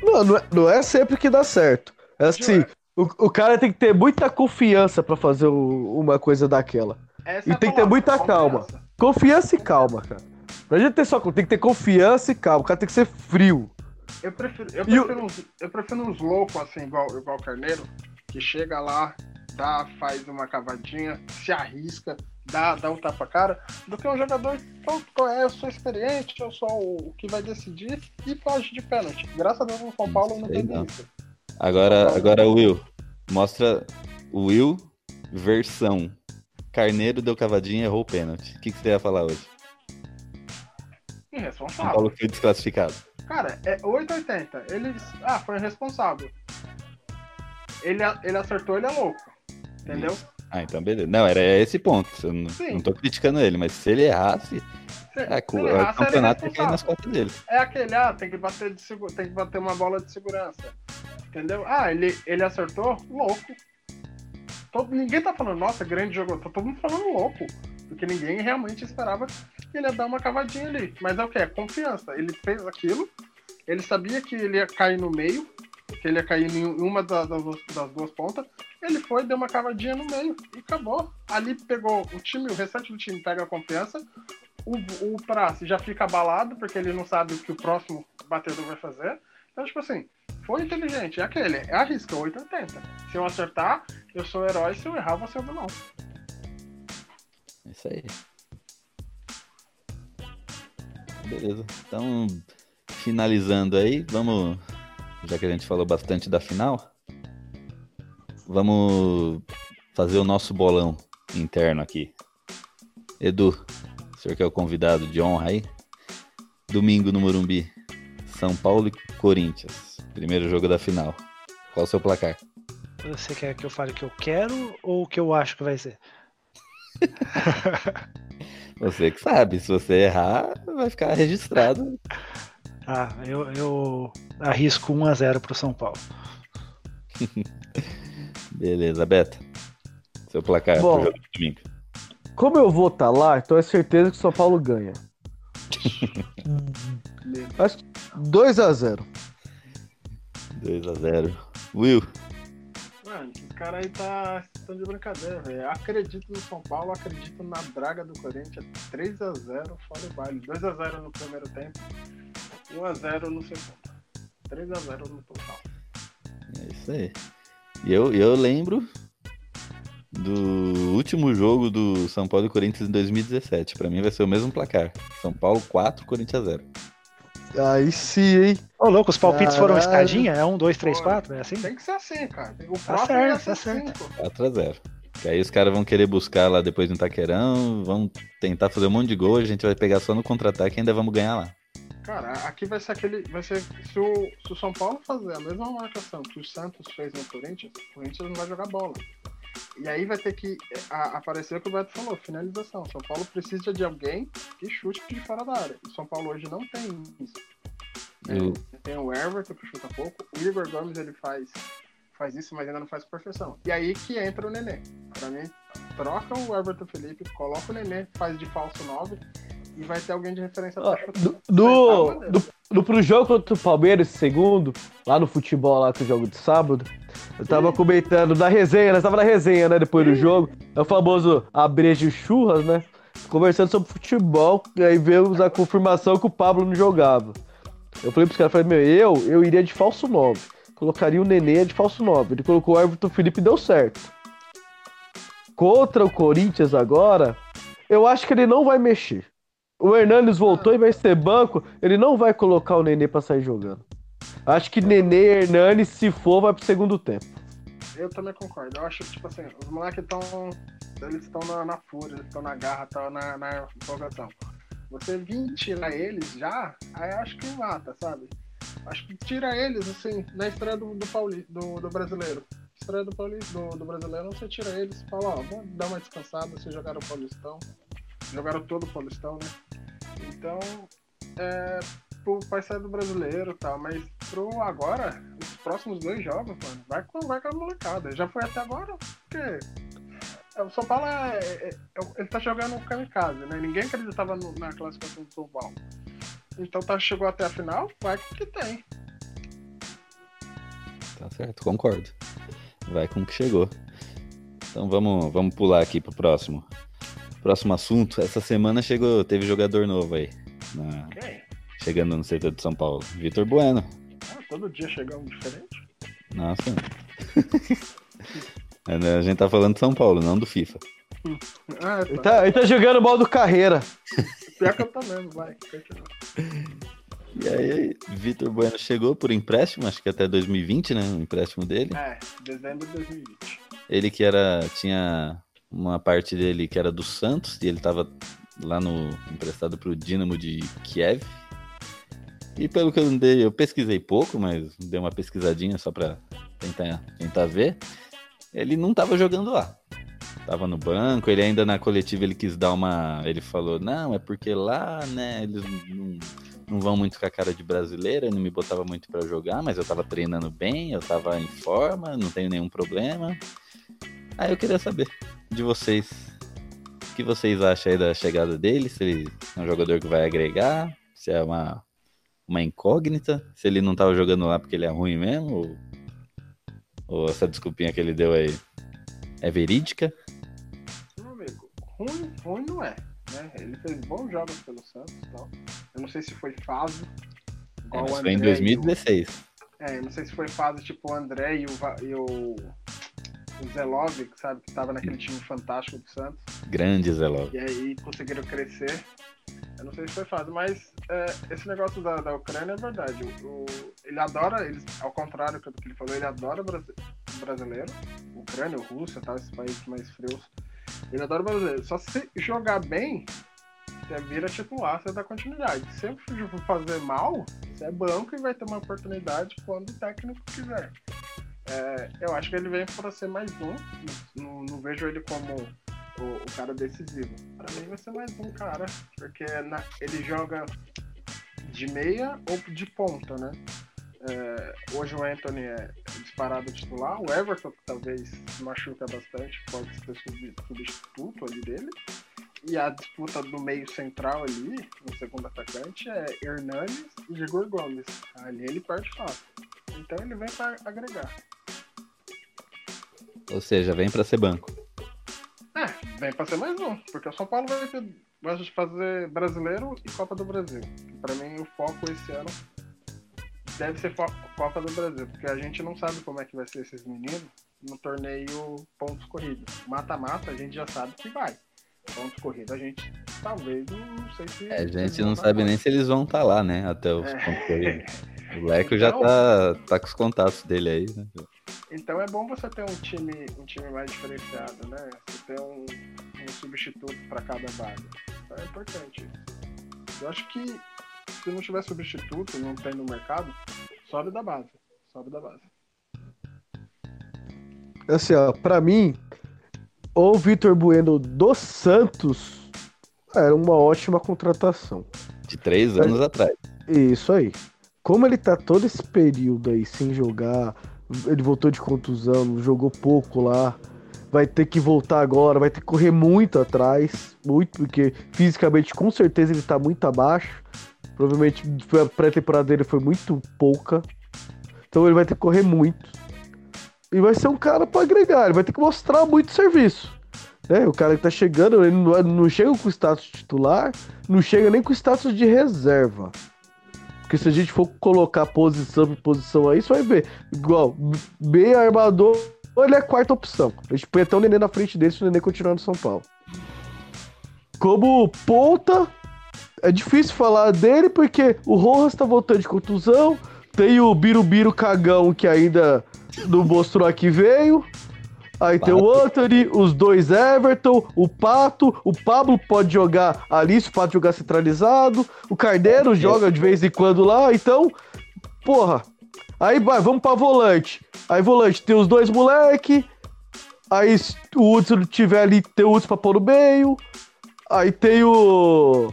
Não, não é, não é sempre que dá certo. É assim, o, o cara tem que ter muita confiança pra fazer o- uma coisa daquela. Essa E é tem que ter muita calma. confiança. Confiança e calma, cara. Pra gente ter só. Tem que ter confiança e calma. O cara tem que ser frio. Eu prefiro, eu prefiro, uns, eu prefiro uns loucos assim, igual, igual o Carneiro, que chega lá, dá, faz uma cavadinha, se arrisca, dá, dá um tapa-cara, do que um jogador, "Pô, qual é, eu sou experiente, eu sou o, que vai decidir e foge de pênalti. Graças a Deus no São Paulo não não. isso. Agora, agora Will, mostra o Will versão Carneiro deu cavadinha e errou o pênalti. O que, que você ia falar hoje? Irresponsável. Paulo foi desclassificado. Cara, é 880. Ele. Ah, foi irresponsável. Ele, ele acertou, ele é louco. Entendeu? Ah, então beleza. Não, era esse ponto. Eu não, Sim. não tô criticando ele, mas se ele errasse, Se- é, se ele o seria campeonato ia cair nas costas dele. É aquele, ah, tem que bater de tem que bater uma bola de segurança. Entendeu? Ah, ele, ele acertou, louco. Todo, ninguém tá falando, nossa, grande jogo. Tá todo mundo falando louco. Porque ninguém realmente esperava que ele ia dar uma cavadinha ali. Mas é o que? É confiança. Ele fez aquilo, ele sabia que ele ia cair no meio, que ele ia cair em uma da- das, duas- das duas pontas. Ele foi, deu uma cavadinha no meio e acabou. Ali pegou o time, o restante do time pega a confiança. O, o já fica abalado porque ele não sabe o que o próximo batedor vai fazer. Então, tipo assim, foi inteligente. É aquele, é arrisca 880. Se eu acertar, eu sou herói. Se eu errar, você é vilão. Isso aí. Beleza. Então, finalizando aí, vamos. Já que a gente falou bastante da final, vamos fazer o nosso bolão interno aqui. Edu, o senhor que é o convidado de honra aí. Domingo no Morumbi, São Paulo e Corinthians. Primeiro jogo da final. Qual o seu placar? Você quer que eu fale o que eu quero ou o que eu acho que vai ser? Você que sabe, se você errar, vai ficar registrado. Ah, eu, eu arrisco 1x0 pro São Paulo. Beleza, Beto. Seu placar Bom. pro jogo de domingo. Como eu vou estar lá, então é certeza que o São Paulo ganha. Acho que 2x0. 2x0. Will, Mano, esses caras aí tá, estão de brincadeira, velho. Acredito no São Paulo, acredito na draga do Corinthians. 3x0 fora o baile. 2x0 no primeiro tempo, 1x0 no segundo. 3x0 no total. é isso aí. E eu, eu lembro do último jogo do São Paulo e Corinthians em 2017. Pra mim vai ser o mesmo placar. São Paulo 4, Corinthians 0. Aí sim, hein? Ô, louco, os palpites foram Caralho. escadinha? É 1, 2, 3, Foram. 4? É assim? Tem que ser assim, cara. O Tá certo, ser tá certo. 5. 4 a 0. Que aí os caras vão querer buscar lá depois no Taquerão, vão tentar fazer um monte de gol, a gente vai pegar só no contra-ataque e ainda vamos ganhar lá. Cara, aqui vai ser aquele. Vai ser. Se o, se o São Paulo fazer a mesma marcação que o Santos fez no Corinthians, o Corinthians não vai jogar bola. E aí vai ter que a- aparecer o que o Beto falou, finalização. São Paulo precisa de alguém que chute de fora da área. O São Paulo hoje não tem isso. Eu- Tem o Everton que chuta pouco, o Igor Gomes ele faz, faz isso, mas ainda não faz com perfeição. E aí que entra o Nenê. Pra mim, troca o Everton Felipe, coloca o Nenê, faz de falso 9 e vai ter alguém de referência pra chutar. do, do, bandeira. do, do- pro jogo contra o Palmeiras, segundo, lá no futebol, lá com o jogo de sábado, eu tava comentando na resenha, nós tava na resenha, né, depois do jogo, é o famoso abrejo churras, né, conversando sobre futebol, e aí veio a confirmação que o Pablo não jogava. Eu falei pros caras, falei, meu, eu, eu iria de falso 9, colocaria o Nenê de falso 9, ele colocou o Everton Felipe e deu certo. Contra o Corinthians agora, eu acho que ele não vai mexer. O Hernandes voltou e vai ser banco, ele não vai colocar o Nenê pra sair jogando. Acho que Nenê e Hernandes, se for, vai pro segundo tempo. Eu também concordo. Eu acho que, tipo assim, os moleques estão. Eles estão na, na fúria, eles estão na garra, estão na, na empolgação. Você vir tirar eles já, aí acho que mata, sabe? Acho que tira eles, assim, na estreia do, do, Pauli, do, do brasileiro. Estreia do, Pauli, do, do brasileiro, você tira eles e fala, ó, vamos dar uma descansada, vocês jogaram o Paulistão. Jogaram todo o Paulistão, né? Então, é, pro, do brasileiro tal, mas pro agora, os próximos dois jogos, mano, vai com, vai com a molecada. Já foi até agora, porque é, o São Paulo é, é- é- ele tá jogando um kamikaze, né? Ninguém acreditava no- na classificação do São Paulo. Então tá, chegou até a final, vai com o que tem. Tá certo, concordo. Vai com o que chegou. Então vamos, vamos pular aqui pro próximo. Próximo assunto. Essa semana chegou, teve jogador novo aí. na- Quem? chegando no setor de São Paulo. Vitor Bueno. Ah, todo dia chega um diferente. Nossa. A gente tá falando de São Paulo, não do FIFA. Ah, Ele tá. tá, ele tá jogando modo carreira. Pior que eu tô mesmo, vai. E aí, Vitor Bueno chegou por empréstimo, acho que até 2020, né? O empréstimo dele. É, dezembro de 2020. Ele que era. Tinha uma parte dele que era do Santos, e ele tava lá no. emprestado pro Dinamo de Kiev. E pelo que eu andei, eu pesquisei pouco, mas dei uma pesquisadinha só pra tentar, tentar ver. Ele não tava jogando lá. Tava no banco, ele ainda na coletiva ele quis dar uma. Ele falou, não, é porque lá, né, eles não, não vão muito com a cara de brasileiro, ele não me botava muito pra jogar, mas eu tava treinando bem, eu tava em forma, não tenho nenhum problema. Aí eu queria saber de vocês. O que vocês acham aí da chegada dele? Se ele é um jogador que vai agregar, se é uma, uma incógnita, se ele não tava jogando lá porque ele é ruim mesmo, ou, ou essa desculpinha que ele deu aí é verídica. Meu amigo, ruim, ruim não é. Né? Ele fez bons jogos pelo Santos tal. Eu não sei se foi fase. É, mas foi em André e o- 2016. É, eu não sei se foi fase tipo o André e o, e o, o Zelov, que sabe, que tava naquele time fantástico do Santos. Grande Zé Love. E aí conseguiram crescer. Eu não sei se foi fácil, mas é, esse negócio da, da Ucrânia é verdade. O, o- ele adora, ele, ao contrário do que ele falou, ele adora brasi- brasileiro. Ucrânia, Rússia, tal, esses países mais frios. Ele adora brasileiro. Só se jogar bem, você vira titular, você dá continuidade. Se você fazer mal, você é banco e vai ter uma oportunidade quando o técnico quiser. É, eu acho que ele vem para ser mais um. Não, não vejo ele como o, o cara decisivo. Para mim vai ser mais um cara, porque na- ele joga de meia ou de ponta, né? É, hoje o Anthony é disparado titular, o Everton talvez machuca bastante, pode ser sub- substituto ali dele. E a disputa do meio central ali, no segundo atacante, é Hernanes e Igor Gomes. Ali ele perde fácil. Então ele vem para agregar. Ou seja, vem pra ser banco. É, vem pra ser mais um, porque o São Paulo vai, ter, vai fazer brasileiro e Copa do Brasil. Pra mim, o foco esse ano deve ser Copa do Brasil, porque a gente não sabe como é que vai ser esses meninos no torneio pontos corridos. Mata-mata, a gente já sabe que vai. Pontos corridos, a gente talvez, não, sei se. É, a gente não sabe nem se eles vão estar lá, né? Até os É. pontos corridos. O Leco já Então- tá, tá com os contatos dele aí, né? Então é bom você ter um time, um time mais diferenciado, né? Você ter um, um substituto para cada vaga. Então é importante isso. Eu acho que se não tiver substituto, não tem no mercado, sobe da base. Sobe da base. Assim, ó, pra mim, o Vitor Bueno do Santos era uma ótima contratação. De três anos atrás. Isso aí. Como ele tá todo esse período aí sem jogar, ele voltou de contusão, jogou pouco lá, vai ter que voltar agora, vai ter que correr muito atrás, muito, porque fisicamente com certeza ele tá muito abaixo. Provavelmente a pré-temporada dele foi muito pouca. Então ele vai ter que correr muito. E vai ser um cara pra agregar, ele vai ter que mostrar muito serviço. Né? O cara que tá chegando, ele não, não chega com status titular, não chega nem com status de reserva. Porque se a gente for colocar posição por posição aí, você vai ver. Igual, meio armador, ele é a quarta opção. A gente põe até o Nenê na frente dele se o Nenê continuar no São Paulo. Como ponta, é difícil falar dele porque o Rojas tá voltando de contusão. Tem o Birubiru Cagão que ainda não mostrou a que veio. Aí tem o Anthony, os dois Everton, o Pato, o Pablo pode jogar ali, se o Pato jogar centralizado, o Carneiro joga de vez em quando lá, então, porra. Aí vai, vamos pra volante. Aí volante tem os dois moleque, aí o Hudson tiver ali, tem o Hudson pra pôr no meio, aí tem o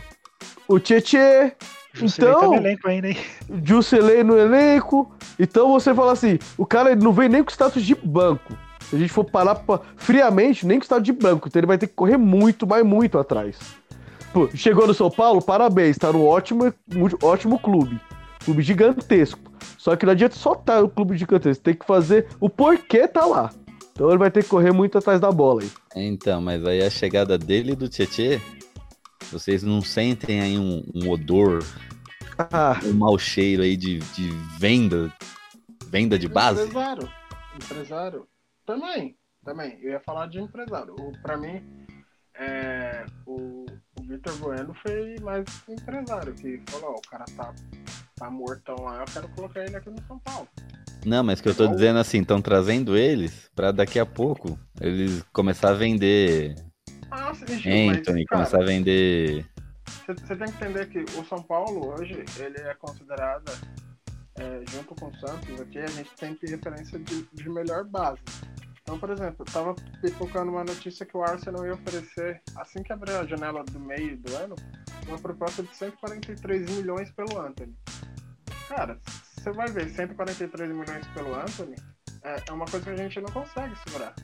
o Tietê, tá Então- no elenco ainda, hein? No elenco. Então você fala assim, o cara não vem nem com status de banco. Se a gente for parar pra, friamente, nem com status de banco. Então ele vai ter que correr muito, mas muito atrás. Pô, chegou no São Paulo, parabéns, tá no ótimo, ótimo clube. Clube gigantesco. Só que não adianta só estar no clube gigantesco, tem que fazer o porquê tá lá. Então ele vai ter que correr muito atrás da bola aí. Então, mas aí a chegada dele e do Tietê, vocês não sentem aí um, um odor, Ah, um mau cheiro aí de, de venda, venda de base? Empresário. Empresário. Também. Também. Eu ia falar de empresário. O, pra mim, é, o, o Vitor Bueno foi mais empresário, que falou, ó, o cara tá, tá mortão lá, eu quero colocar ele aqui no São Paulo. Não, mas que eu tô Igual- dizendo assim, estão trazendo eles pra daqui a pouco eles começar a vender Ah, sim, mas, Anthony, cara, começar a vender. Você tem que entender que o São Paulo hoje, ele é considerado, é, junto com o Santos aqui, a gente tem que referência de, de melhor base. Então, por exemplo, eu tava pipocando uma notícia que o Arsenal ia oferecer, assim que abrir a janela do meio do ano, uma proposta de 143 milhões pelo Anthony. Cara, você vai ver, 143 milhões pelo Anthony é, é uma coisa que a gente não consegue segurar.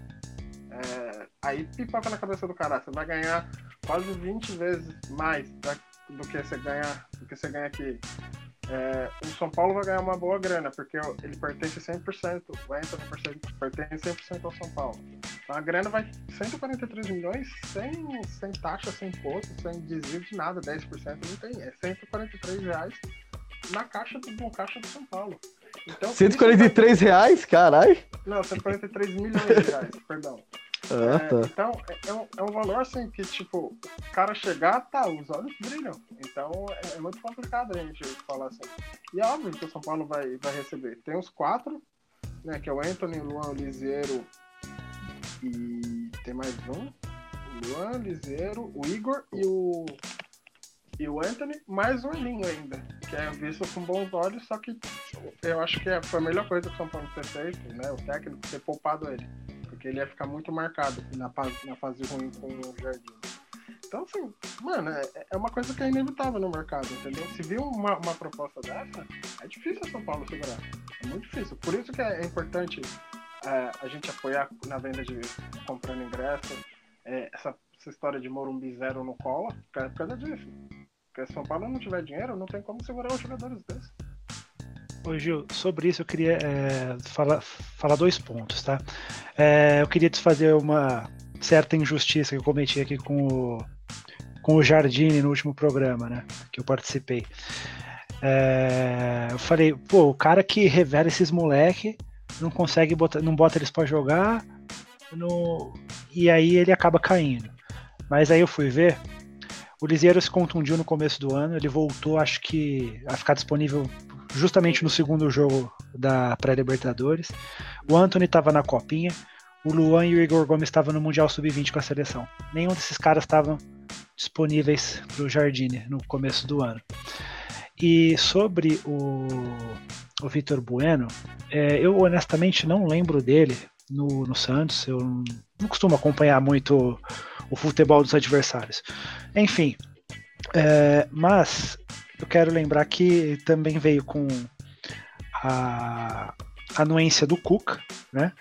É, aí pipoca na cabeça do cara, você vai ganhar quase 20 vezes mais da- do que você ganha, do que você ganha aqui. É, o São Paulo vai ganhar uma boa grana, porque ele pertence 100%, o Anthony pertence- pertence 100% ao São Paulo. Então a grana vai 143 milhões sem, sem taxa, sem imposto, sem desvio de nada, 10% não tem, é 143 reais na caixa do, no caixa do São Paulo. Então, isso 143 reais? Caralho. vai- Não, 143 milhões de reais, perdão. Ah, É, tá. Então, é, é um, é um valor assim que, tipo, o cara chegar, tá, os olhos brilham. Então, é, é muito complicado a gente falar assim. E é óbvio que o São Paulo vai, vai receber. Tem os quatro, né, que é o Anthony, Luan, Liseiro e tem mais um. Luan, Liseiro, o Igor e o e o Anthony, mais o Elinho ainda, que é visto com bons olhos, só que eu acho que é- foi a melhor coisa que o São Paulo ter feito, né, o técnico ter poupado ele porque ele ia ficar muito marcado na na fase ruim com o Jardim. Então, assim, mano, é, é uma coisa que é inevitável no mercado, entendeu? Se vir uma, uma proposta dessa, é difícil o São Paulo segurar. É muito difícil. Por isso que é importante é, a gente apoiar na venda de comprando ingresso, é, essa, essa história de Morumbi zero no cola, por causa disso. Porque se o São Paulo não tiver dinheiro, não tem como segurar os jogadores desses. Ô Gil, sobre isso eu queria é, falar, falar dois pontos, tá? É, eu queria desfazer uma certa injustiça que eu cometi aqui com o, com o Jardine no último programa, né? Que eu participei. É, eu falei, pô, o cara que revela esses moleque não consegue botar, não bota eles pra jogar, no, e aí ele acaba caindo. Mas aí eu fui ver, o Liseiro se contundiu no começo do ano, ele voltou, acho que, a ficar disponível justamente no segundo jogo da pré-Libertadores. O Anthony estava na copinha, o Luan e o Igor Gomes estavam no Mundial Sub-20 com a seleção. Nenhum desses caras estavam disponíveis para o Jardine no começo do ano. E sobre o, o Vitor Bueno, é, eu honestamente não lembro dele no, no Santos. Eu não, costumo acompanhar muito o futebol dos adversários. Enfim, é, mas eu quero lembrar que também veio com a anuência do Cuca, né?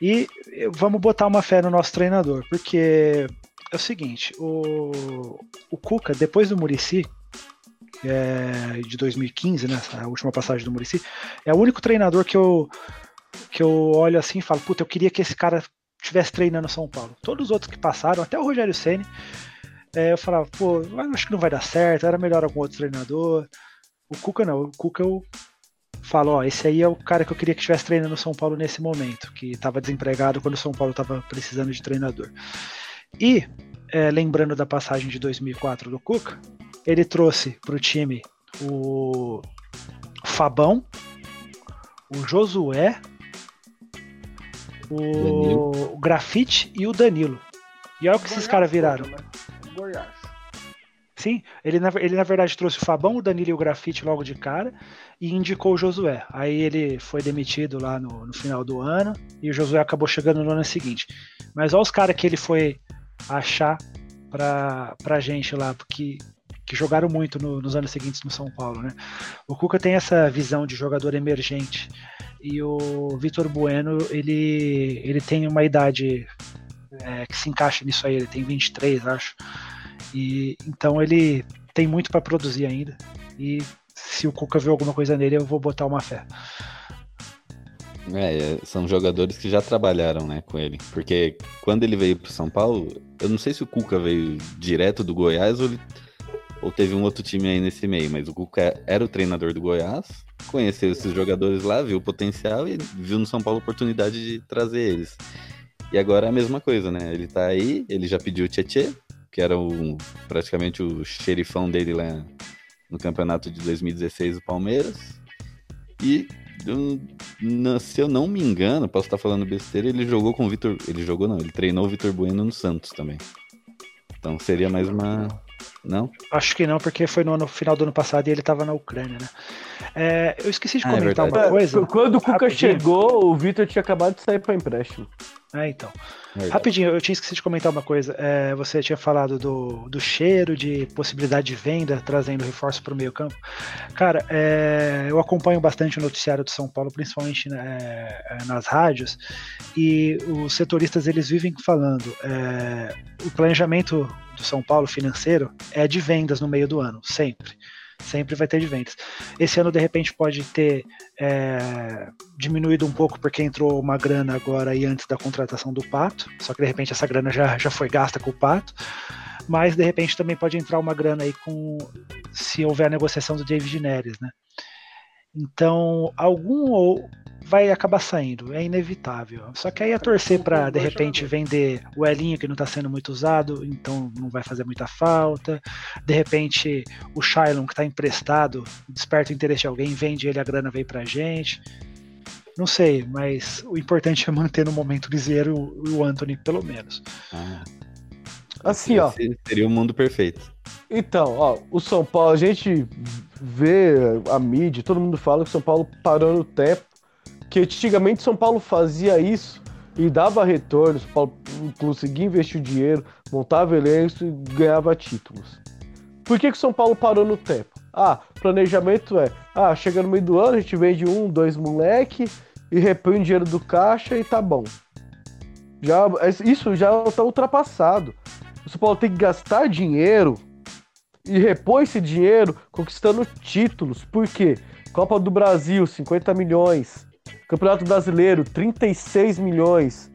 E vamos botar uma fé no nosso treinador, porque é o seguinte, o, o Cuca, depois do Murici, é, de 2015, né, a última passagem do Murici, é o único treinador que eu, que eu olho assim e falo, puta, eu queria que esse cara estivesse treinando São Paulo. Todos os outros que passaram, até o Rogério Ceni, é, eu falava, pô, eu acho que não vai dar certo, era melhor algum outro treinador. O Cuca não, o Cuca eu falo, ó, esse aí é o cara que eu queria que estivesse treinando o São Paulo nesse momento, que estava desempregado quando o São Paulo estava precisando de treinador. E, é, lembrando da passagem de 2004 do Cuca, ele trouxe para o time o Fabão, o Josué, o, o Grafite e o Danilo. E olha o que esses caras viraram. Né? Goiás. Sim, ele na, ele na verdade trouxe o Fabão, o Danilo e o Grafite logo de cara e indicou o Josué. Aí ele foi demitido lá no, no final do ano e o Josué acabou chegando no ano seguinte. Mas olha os caras que ele foi achar pra, pra gente lá, porque que jogaram muito no, nos anos seguintes no São Paulo, né? O Cuca tem essa visão de jogador emergente e o Vitor Bueno, ele, ele tem uma idade é, que se encaixa nisso aí, ele tem 23, acho. E então ele tem muito para produzir ainda. E se o Cuca ver alguma coisa nele, eu vou botar uma fé. É, são jogadores que já trabalharam, né, com ele. Porque quando ele veio pro São Paulo, eu não sei se o Cuca veio direto do Goiás ou, ele, ou teve um outro time aí nesse meio, mas o Cuca era o treinador do Goiás, conheceu esses jogadores lá, viu o potencial e viu no São Paulo a oportunidade de trazer eles. E agora é a mesma coisa, né? Ele tá aí, ele já pediu o Tietê, que era o, praticamente o xerifão dele lá no campeonato de 2016 do Palmeiras. E eu, se eu não me engano, posso estar falando besteira, ele jogou com o Vitor. Ele jogou não, ele treinou o Vitor Bueno no Santos também. Então seria mais uma. Não? Acho que não, porque foi no, ano, final do ano passado e ele estava na Ucrânia, né? É, eu esqueci de Ah, é comentar verdade. uma coisa. É, Quando o Cuca rapidinho. chegou, o Vitor tinha acabado de sair para empréstimo. É, então. Verdade. Rapidinho, eu tinha esquecido de comentar uma coisa. É, você tinha falado do, do cheiro, de possibilidade de venda, trazendo reforço para o meio campo. Cara, é, eu acompanho bastante o noticiário de São Paulo, principalmente né, é, nas rádios, e os setoristas eles vivem falando é, o planejamento do São Paulo financeiro é de vendas no meio do ano, sempre. Sempre vai ter de vendas. Esse ano, de repente, pode ter é, diminuído um pouco porque entrou uma grana agora e antes da contratação do Pato. Só que de repente essa grana já, já foi gasta com o Pato. Mas de repente também pode entrar uma grana aí com se houver a negociação do David Neres, né? Então, algum ou vai acabar saindo, é inevitável. Só que aí é torcer para de repente vender o Elinho que não está sendo muito usado, então não vai fazer muita falta. De repente o Shailon que está emprestado, desperta o interesse de alguém, vende ele, a grana vem pra gente. Não sei, mas o importante é manter no momento Liseiro o Anthony, pelo menos. Ah, Assim, ó. esse Seria o mundo perfeito. Então, ó, o São Paulo, a gente vê a mídia, todo mundo fala que o São Paulo parou no tempo, que antigamente São Paulo fazia isso e dava retorno, São Paulo conseguia investir o dinheiro, montava elenco e ganhava títulos. Por que, que o São Paulo parou no tempo? Ah, planejamento é, ah, chega no meio do ano, a gente vende um, dois moleque e repõe o dinheiro do caixa e tá bom. Já, isso já tá ultrapassado. O São Paulo tem que gastar dinheiro e repor esse dinheiro conquistando títulos. Por quê? Copa do Brasil, 50 milhões. Campeonato Brasileiro, 36 milhões.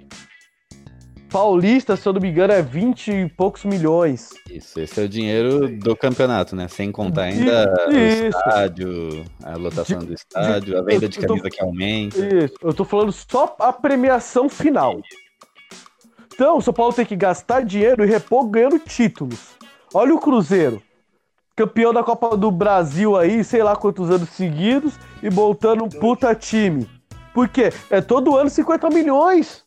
Paulista, se eu não me engano, é 20 e poucos milhões. Isso, esse é o dinheiro do campeonato, né? Sem contar ainda o Isso. estádio, a lotação do estádio, a venda de eu tô- camisa que aumenta. Isso, eu tô falando só a premiação final. Então, o São Paulo tem que gastar dinheiro e repor ganhando títulos. Olha o Cruzeiro. Campeão da Copa do Brasil aí, sei lá quantos anos seguidos, e montando um puta time. Por quê? É todo ano 50 milhões.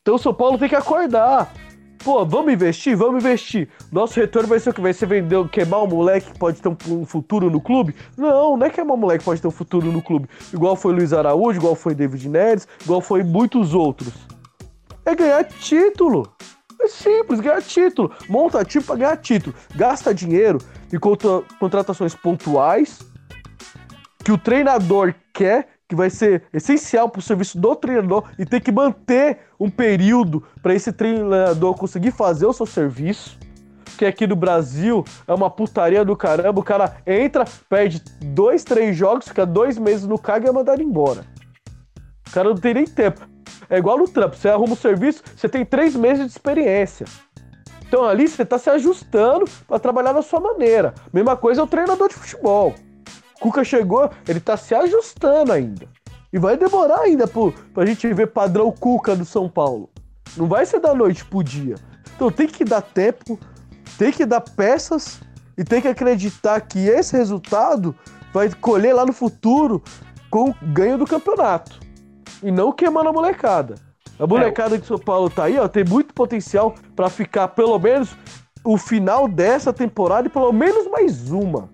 Então o São Paulo tem que acordar. Pô, vamos investir? Vamos investir. Nosso retorno vai ser o que? Vai ser vender, queimar um moleque que pode ter um, futuro no clube? Não, não é queimar um moleque que pode ter um futuro no clube. Igual foi Luiz Araújo, igual foi David Neres, igual foi muitos outros. É ganhar título. É simples, ganhar título. Monta time pra ganhar título. Gasta dinheiro em contra- contratações pontuais que o treinador quer, que vai ser essencial pro serviço do treinador e tem que manter um período para esse treinador conseguir fazer o seu serviço. Que aqui no Brasil é uma putaria do caramba. O cara entra, perde dois, três jogos, fica dois meses no cargo e é mandado embora. O cara não tem nem tempo. É igual no trampo, você arruma um serviço, você tem três meses de experiência. Então ali você tá se ajustando para trabalhar da sua maneira. Mesma coisa é o treinador de futebol. Cuca chegou, ele tá se ajustando ainda. E vai demorar ainda pro, pra gente ver padrão Cuca do São Paulo. Não vai ser da noite pro dia. Então tem que dar tempo, tem que dar peças e tem que acreditar que esse resultado vai colher lá no futuro com o ganho do campeonato. E não queimando a molecada. A molecada que São Paulo tá aí, ó, tem muito potencial pra ficar pelo menos o final dessa temporada e pelo menos mais uma.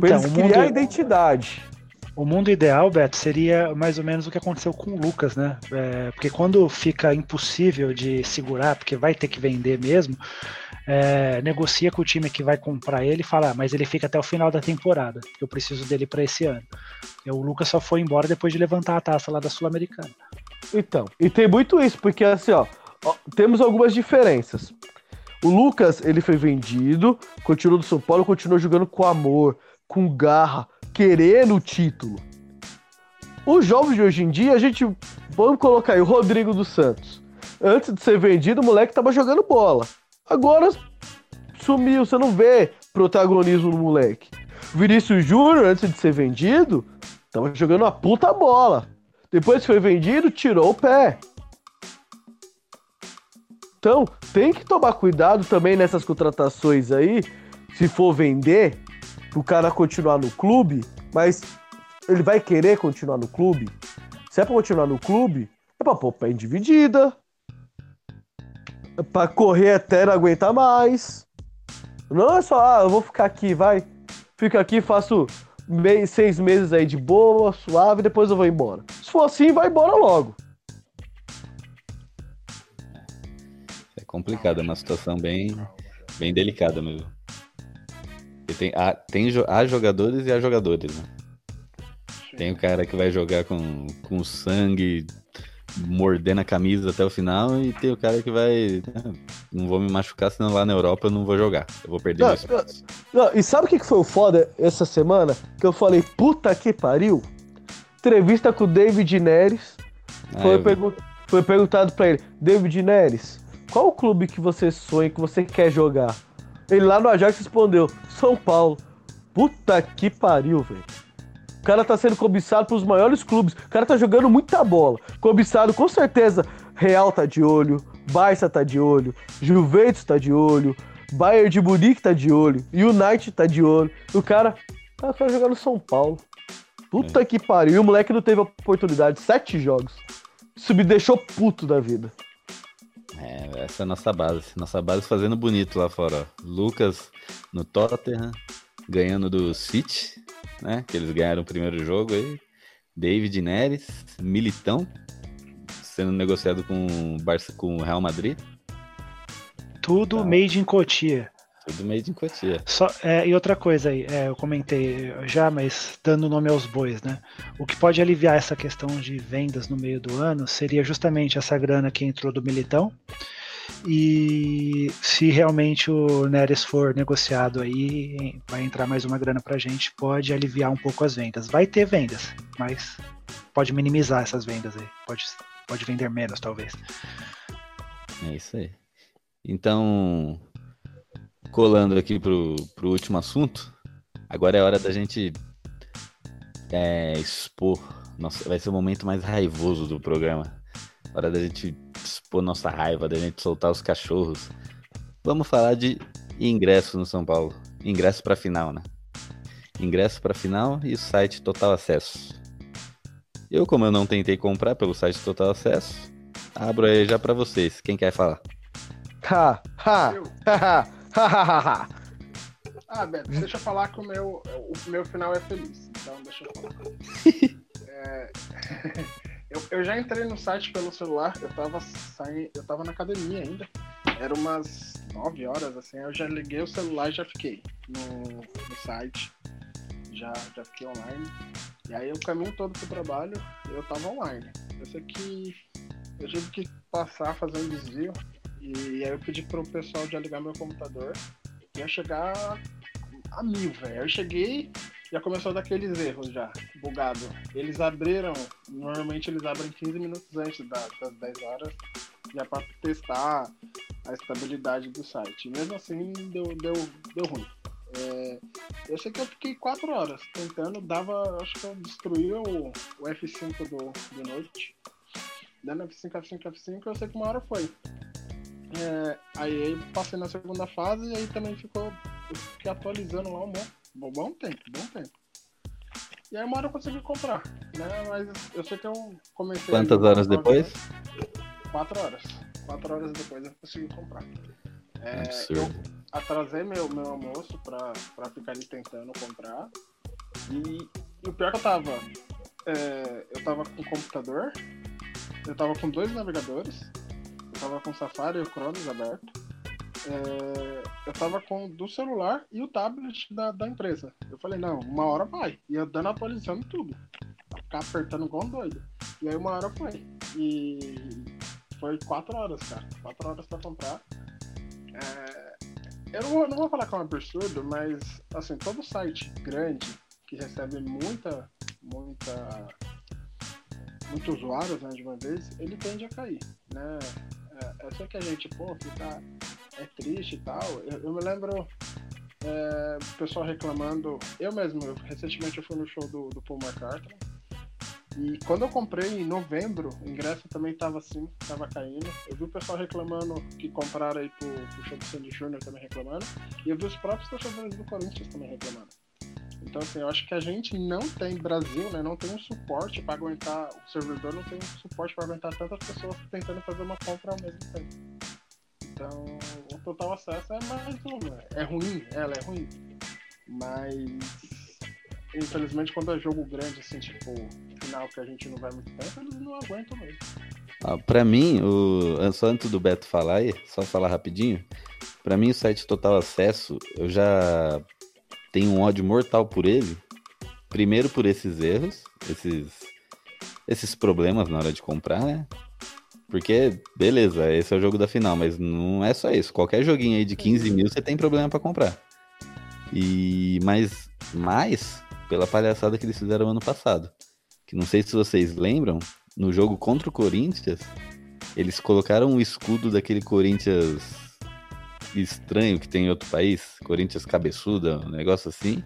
Pra Então, eles o criar mundo, identidade. o mundo ideal, Beto, seria mais ou menos o que aconteceu com o Lucas, né? É, porque quando fica impossível de segurar, porque vai ter que vender mesmo, é, negocia com o time que vai comprar ele e fala, ah, mas ele fica até o final da temporada, eu preciso dele para esse ano. E o Lucas só foi embora depois de levantar a taça lá da Sul-Americana. Então, e tem muito isso, porque assim, ó, ó, temos algumas diferenças. O Lucas, ele foi vendido, continuou do São Paulo, continuou jogando com amor, com garra, querendo o título. Os jovens de hoje em dia, a gente. Vamos colocar aí o Rodrigo dos Santos. Antes de ser vendido, o moleque tava jogando bola. Agora sumiu, você não vê protagonismo no moleque. Vinícius Júnior, antes de ser vendido, tava jogando uma puta bola. Depois que foi vendido, tirou o pé. Então, tem que tomar cuidado também nessas contratações aí. Se for vender, o cara continuar no clube, mas ele vai querer continuar no clube? Se é pra continuar no clube, é pra pôr pé em dividida. Pra correr até não aguentar mais. Não é só, ah, eu vou ficar aqui, vai. Fico aqui, faço mei- seis meses aí de boa, suave, depois eu vou embora. Se for assim, vai embora logo. É complicado, é uma situação bem, bem delicada mesmo. E tem, há, tem, jo- há jogadores e há jogadores, né? Tem o cara que vai jogar com, com sangue, mordendo a camisa até o final, e tem o cara que vai. "Ah, Não vou me machucar, senão lá na Europa eu não vou jogar. Eu vou perder Não, espaço. Não, e sabe o que foi o foda essa semana? Que eu falei, puta que pariu. Entrevista com o David Neres. Ah, Foi, pergun- foi perguntado pra ele, David Neres, qual o clube que você sonha, que você quer jogar? Ele lá no Ajax respondeu, São Paulo. Puta que pariu, velho. O cara tá sendo cobiçado pelos maiores clubes. O cara tá jogando muita bola. Cobiçado, com certeza. Real tá de olho, Barça tá de olho, Juventus tá de olho, Bayern de Munique tá de olho, United tá de olho. O cara tá só jogando São Paulo. Puta que pariu. E o moleque não teve oportunidade. Sete jogos. Isso me deixou puto da vida. É, essa é a nossa base. Nossa base fazendo bonito lá fora. Lucas no Tottenham, ganhando do City, né? Que eles ganharam o primeiro jogo aí. David Neres, Militão, sendo negociado com o Barça, com o Real Madrid. Tudo Tá. made in Cotia. Tudo meio de Cotia. Só, é, e outra coisa aí, é, eu comentei já, mas dando nome aos bois, né? O que pode aliviar essa questão de vendas no meio do ano seria justamente essa grana que entrou do Militão. E se realmente o Neres for negociado aí, vai entrar mais uma grana pra gente, pode aliviar um pouco as vendas. Vai ter vendas, mas pode minimizar essas vendas aí. Pode, pode vender menos, talvez. É isso aí. Então, colando aqui pro, pro último assunto, agora é hora da gente é, expor. Nossa, vai ser o momento mais raivoso do programa. Hora da gente expor nossa raiva, da gente soltar os cachorros. Vamos falar de ingresso no São Paulo. Ingresso pra final, né? Ingresso pra final e o site Total Acesso. Eu, como eu não tentei comprar pelo site Total Acesso, abro aí já pra vocês. Quem quer falar? Ha, ha, Eu. ha, ha, ha, ha, ha, ha. Ah, Beto, deixa eu falar que o meu, o meu final é feliz. Então, deixa eu falar. É, eu, eu já entrei no site pelo celular, eu tava saindo, eu tava na academia ainda. Era umas 9 horas, assim, eu já liguei o celular e já fiquei no, no site. Já, já fiquei online. E aí o caminho todo pro trabalho eu tava online. Eu sei que eu tive que passar, fazer um desvio. E aí eu pedi pro pessoal já ligar meu computador. Ia chegar a mil, velho. Eu cheguei, já começou daqueles erros já, bugado. Eles abriram, normalmente eles abrem 15 minutos antes da- das 10 horas, já pra testar a estabilidade do site. Mesmo assim, deu, deu, deu ruim. É, eu sei que eu fiquei 4 horas tentando, dava, acho que eu destruí o, o F5 do, do Note. Dando F5, F5, F5, eu sei que uma hora foi. É, aí, passei na segunda fase e aí também ficou. Eu fiquei atualizando lá um bom, bom, bom tempo, bom tempo. E aí uma hora eu consegui comprar, né? Mas eu sei que eu comecei. Quantas horas depois? Quatro horas. Quatro horas depois eu consegui comprar. É, eu atrasei meu, meu almoço pra, pra ficar ali tentando comprar. E, e o pior que eu tava. é, eu tava com o computador, eu tava com dois navegadores, eu tava com o Safari e o Chrome aberto. É, eu tava com do celular e o tablet da, da empresa. Eu falei, não, uma hora vai. E eu dando atualizando tudo. Pra Ficar apertando igual um doido. E aí uma hora foi. E foi quatro horas, cara. Quatro horas pra comprar. É, eu não vou, não vou falar que é um absurdo, mas assim, todo site grande que recebe muita, muita muito usuários né, de uma vez, ele tende a cair. Né? É, eu sei que a gente, pô, fica, é triste e tal. Eu, eu me lembro é, o pessoal reclamando. Eu mesmo, eu, recentemente eu fui no show do, do Paul McCartney. E quando eu comprei em novembro, o ingresso também tava assim, tava caindo. Eu vi o pessoal reclamando que compraram aí pro, pro show do Sandy Júnior também reclamando. E eu vi os próprios torcedores do Corinthians também reclamando. Então, assim, eu acho que a gente não tem, Brasil, né, não tem um suporte para aguentar, o servidor não tem um suporte para aguentar tantas pessoas tentando fazer uma compra ao mesmo tempo. Então, total acesso é mais uma. É ruim, ela é ruim. Mas, infelizmente, quando é jogo grande, assim, tipo, final que a gente não vai muito tempo, eles não aguentam mesmo. Ah, pra mim, o... só antes do Beto falar aí, só falar rapidinho. Pra mim, o site Total Acesso, eu já tenho um ódio mortal por ele. Primeiro por esses erros, esses, esses problemas na hora de comprar, né? Porque, beleza, esse é o jogo da final, mas não é só isso. Qualquer joguinho aí de 15 mil você tem problema para comprar. E mais, mais pela palhaçada que eles fizeram ano passado. Que não sei se vocês lembram, no jogo contra o Corinthians, eles colocaram o escudo daquele Corinthians estranho que tem em outro país, Corinthians cabeçuda, um negócio assim.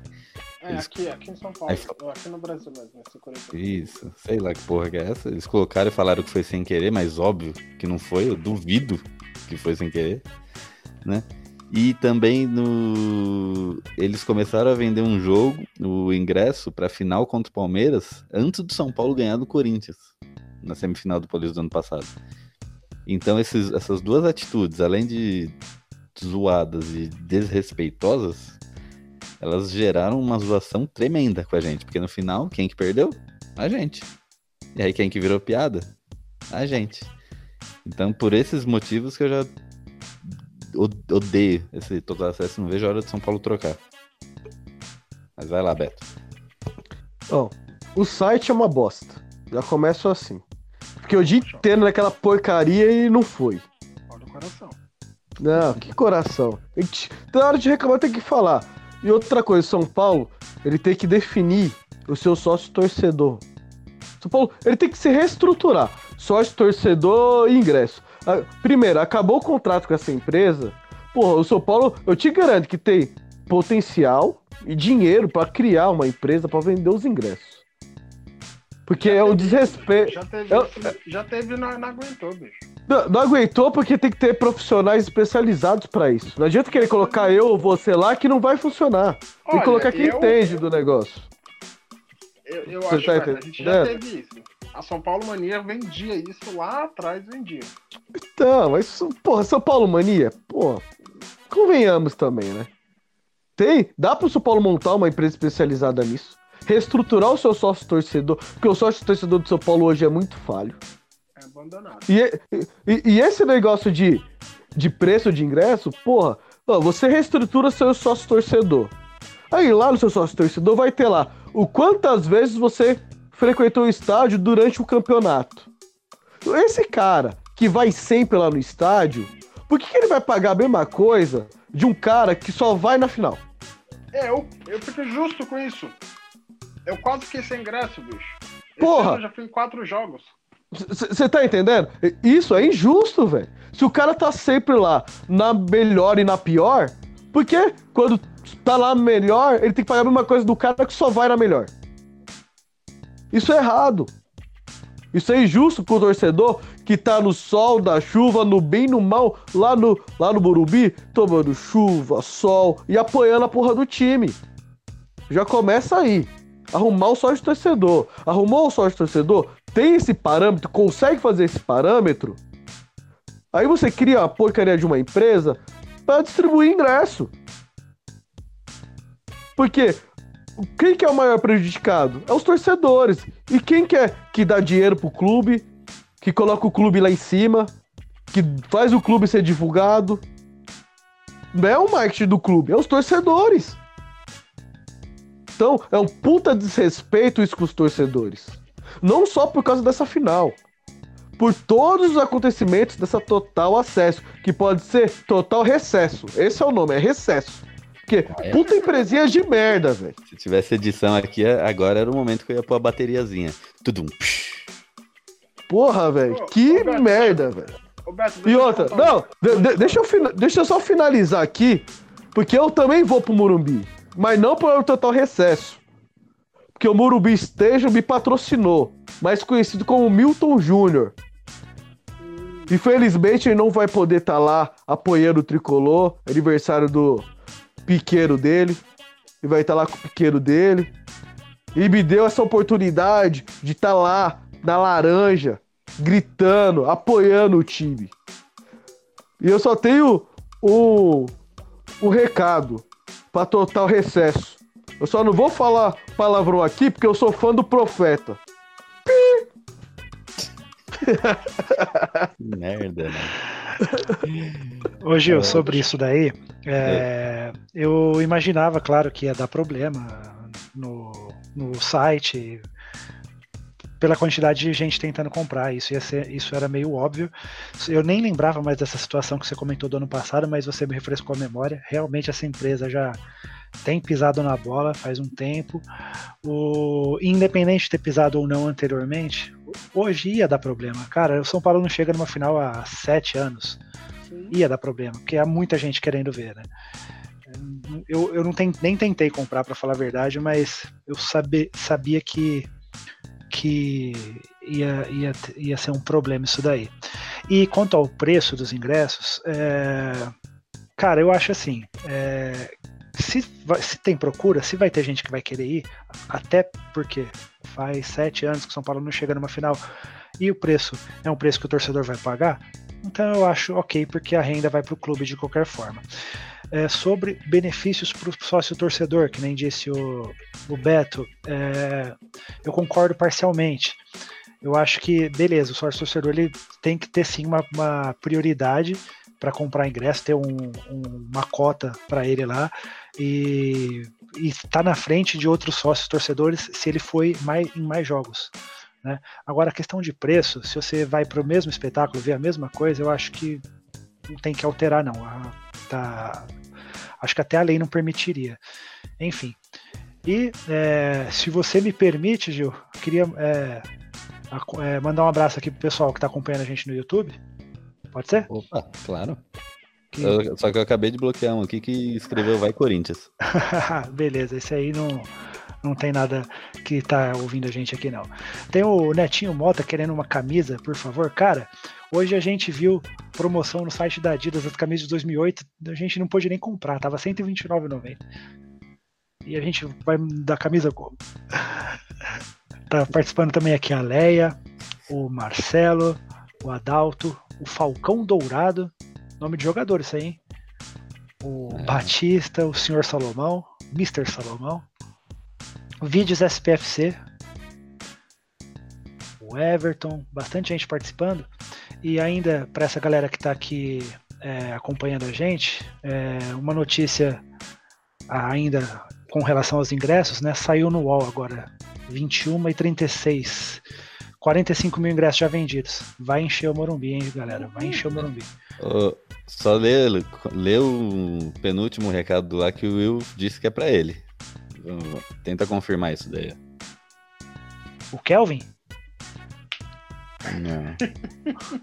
É, Eles... aqui, aqui em São Paulo, Aí... aqui no Brasil mesmo, esse Corinthians. Isso, sei lá que porra que é essa. Eles colocaram e falaram que foi sem querer, mas óbvio que não foi, eu duvido que foi sem querer, né? E também no eles começaram a vender um jogo, o ingresso para final contra o Palmeiras, antes do São Paulo ganhar do Corinthians, na semifinal do Paulista do ano passado. Então esses, essas duas atitudes, além de zoadas e desrespeitosas, elas geraram uma zoação tremenda com a gente. Porque no final, quem que perdeu? A gente. E aí quem que virou piada? A gente. Então, por esses motivos que eu já odeio esse total acesso, não vejo a hora de São Paulo trocar. Mas vai lá, Beto. Bom, o site é uma bosta. Já começo assim. Porque o dia inteiro naquela porcaria e não foi. Olha o coração. Não, que coração. Na hora de reclamar tem que falar. E outra coisa, São Paulo, ele tem que definir o seu sócio torcedor. São Paulo, ele tem que se reestruturar. Sócio torcedor e ingresso. Ah, primeiro, acabou o contrato com essa empresa. Porra, o São Paulo, eu te garanto que tem potencial e dinheiro para criar uma empresa para vender os ingressos. Porque já é o desrespeito. Já teve, eu... já teve não, não aguentou, bicho. Não, não, aguentou porque tem que ter profissionais especializados para isso. Não adianta querer colocar eu ou você lá que não vai funcionar. Tem que colocar quem eu... entende do negócio. Eu, eu acho tá que a gente já teve isso. A São Paulo Mania vendia isso lá atrás, vendia. Então, mas, porra, São Paulo Mania, pô, convenhamos também, né? Tem, dá pro São Paulo montar uma empresa especializada nisso reestruturar o seu sócio torcedor, porque o sócio torcedor do São Paulo hoje é muito falho. É abandonado. E, e, e esse negócio de, de preço de ingresso, porra, você reestrutura seu sócio torcedor. Aí lá no seu sócio torcedor vai ter lá o quantas vezes você frequentou o estádio durante o campeonato. Esse cara que vai sempre lá no estádio, por que, que ele vai pagar a mesma coisa de um cara que só vai na final? É, eu, eu fico justo com isso. Eu quase fiquei sem ingresso, bicho. Porra! eu já fui em quatro jogos. Você tá entendendo? Isso é injusto, velho. Se o cara tá sempre lá na melhor e na pior, por que quando tá lá melhor, ele tem que pagar a mesma coisa do cara que só vai na melhor? Isso é errado. Isso é injusto pro torcedor que tá no sol, da chuva, no bem no mal, lá no, lá no Burumbi, tomando chuva, sol e apoiando a porra do time. Já começa aí arrumar o sócio torcedor. Arrumou o sócio torcedor, tem esse parâmetro, consegue fazer esse parâmetro. Aí você cria a porcaria de uma empresa para distribuir ingresso. Porque quem que é o maior prejudicado? É os torcedores. E quem quer que dá dinheiro pro clube, que coloca o clube lá em cima, que faz o clube ser divulgado? Não é o marketing do clube, é os torcedores. Então, é um puta desrespeito isso com os torcedores. Não só por causa dessa final. Por todos os acontecimentos dessa total acesso, que pode ser total recesso. Esse é o nome, é recesso. Porque ah, é. puta empresinha de merda, velho. Se tivesse edição aqui, agora era o momento que eu ia pôr a bateriazinha. Tudum. Porra, velho. Que ô, Beto, merda, velho. E eu outra, um- não, de- de- deixa, eu fina- deixa eu só finalizar aqui, porque eu também vou pro Morumbi, mas não por total recesso. Porque o Morumbi Esteja me patrocinou, mais conhecido como Milton Júnior. Infelizmente ele não vai poder estar lá apoiando o tricolor, aniversário do piqueiro dele. Ele vai estar lá com o piqueiro dele. E me deu essa oportunidade de estar lá na laranja, gritando, apoiando o time. E eu só tenho um, um recado para total recesso. Eu só não vou falar palavrão aqui porque eu sou fã do profeta. Merda, né? Ô Gil, sobre isso daí, é, eu imaginava, claro, que ia dar problema no, no site, pela quantidade de gente tentando comprar. Isso, ia ser, isso era meio óbvio. Eu nem lembrava mais dessa situação que você comentou do ano passado, mas você me refrescou a memória. Realmente essa empresa já tem pisado na bola faz um tempo. O, independente de ter pisado ou não anteriormente, hoje ia dar problema. Cara, o São Paulo não chega numa final há sete anos ia dar problema, porque há muita gente querendo ver, né? Eu, eu não ten- nem tentei comprar, para falar a verdade, mas eu sabe, sabia que, que ia, ia, ia ser um problema isso daí. E quanto ao preço dos ingressos, é, cara, eu acho assim, é, se, se tem procura, se vai ter gente que vai querer ir, até porque faz sete anos que o São Paulo não chega numa final e o preço é um preço que o torcedor vai pagar, então eu acho ok, porque a renda vai para o clube de qualquer forma. É, sobre benefícios para o sócio torcedor, que nem disse o, o Beto, é, eu concordo parcialmente. Eu acho que, beleza, o sócio torcedor ele tem que ter sim uma, uma prioridade para comprar ingresso, ter um- um- uma cota para ele lá e estar na frente de outros sócios torcedores se ele foi mais, em mais jogos. Né? Agora, a questão de preço, se você vai para o mesmo espetáculo, ver a mesma coisa, eu acho que não tem que alterar, não. A- tá- acho que até a lei não permitiria. Enfim. E é, se você me permite, Gil, eu queria é, é, mandar um abraço aqui pro pessoal que está acompanhando a gente no YouTube. Pode ser? Opa, claro. Que- Eu- só que eu acabei de bloquear um aqui que escreveu Vai Corinthians. Beleza, esse aí não, não tem nada que tá ouvindo a gente aqui, não. Tem o Netinho Mota querendo uma camisa, por favor. Cara, hoje a gente viu promoção no site da Adidas das camisas de 2008, a gente não pôde nem comprar, tava R$ 129,90. E a gente vai dar camisa como? Tá participando também aqui a Leia, o Marcelo, o Adalto, o Falcão Dourado, nome de jogador isso aí, hein? O Batista, o Senhor Salomão, Mr. Salomão, Vídeos SPFC, o Everton, bastante gente participando. E ainda, para essa galera que está aqui é, acompanhando a gente, é, uma notícia ainda com relação aos ingressos, né? Saiu no UOL agora, 21 e 36. 45 mil ingressos já vendidos. Vai encher o Morumbi, hein, galera? Vai encher o Morumbi. Ô, só lê, lê o penúltimo recado lá que o Will disse que é pra ele. Tenta confirmar isso daí. O Kelvin? Não.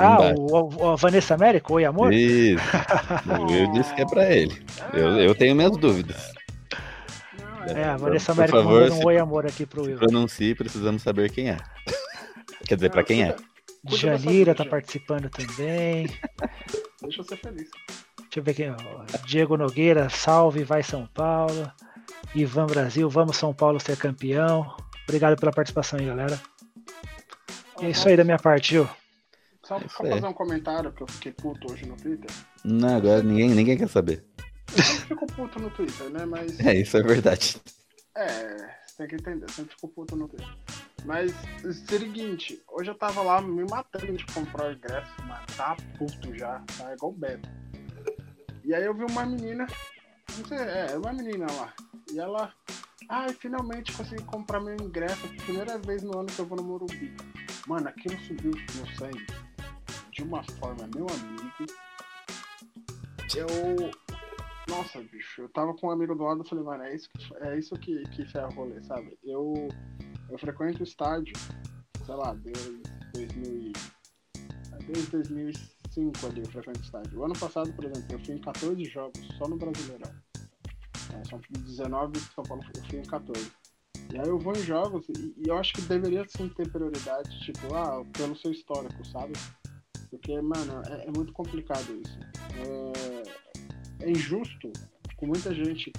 Ah, o, o- a Vanessa Américo, Oi Amor? Isso. O Will disse que é pra ele. Eu, eu tenho minhas dúvidas. É, a Vanessa Por Américo favor, mandando um se- Oi Amor aqui pro Will. Pronuncie, precisamos saber quem é. Quer dizer, pra quem é. Janira tá participando também. Deixa eu ser feliz. Deixa eu ver quem. ó. Diego Nogueira, salve, vai São Paulo. Ivan Brasil, vamos São Paulo ser campeão. Obrigado pela participação aí, galera. E é isso aí da minha parte, Gil. Só, É só fazer um comentário que eu fiquei puto hoje no Twitter. Não, agora ninguém, ninguém quer saber. Eu sempre fico puto no Twitter, né? Mas. É, isso é verdade. É, você tem que entender, sempre fico puto no Twitter. Mas, seguinte, hoje eu tava lá me matando de comprar o ingresso, mas tá puto já, tá igual o Beto. E aí eu vi uma menina, não sei, é, uma menina lá. E ela, ai, ah, finalmente consegui comprar meu ingresso, é primeira vez no ano que eu vou no Morumbi. Mano, aquilo subiu no sangue de uma forma, meu amigo. Eu. Nossa, bicho, eu tava com um amigo do lado e falei, mano, é isso que, é isso que, que ferra rolê, sabe? Eu, eu frequento o estádio, sei lá, desde 2000 é, desde 2005. 5 ali pra conquistar. O ano passado, por exemplo, eu fui em 14 jogos só no Brasileirão. É, são 19 de São Paulo, eu fui em 14. E aí eu vou em jogos e, e eu acho que deveria sim ter prioridade, tipo, ah, pelo seu histórico, sabe? Porque, mano, é, é muito complicado isso. É, é, injusto com muita gente.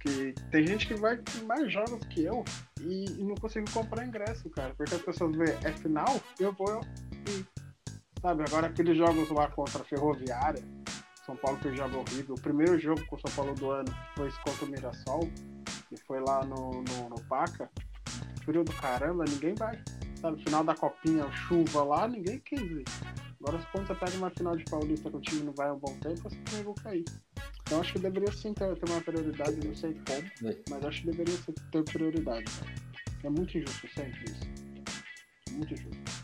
Que tem gente que vai em mais jogos que eu e, e não consigo comprar ingresso, cara. Porque as pessoas veem é final, eu vou e Sabe, agora aqueles jogos lá contra a Ferroviária, São Paulo fez jogo horrível. O primeiro jogo com o São Paulo do ano foi contra o Mirassol, e foi lá no, no, no Paca. Frio do caramba, ninguém vai. Sabe, final da copinha, chuva lá, ninguém quis ir. Agora quando você pega uma final de Paulista que o time não vai há um bom tempo, você também vai cair. Então acho que deveria sim ter, ter uma prioridade, não sei como, É. mas acho que deveria ter prioridade. cara. É muito injusto sempre isso. Muito injusto.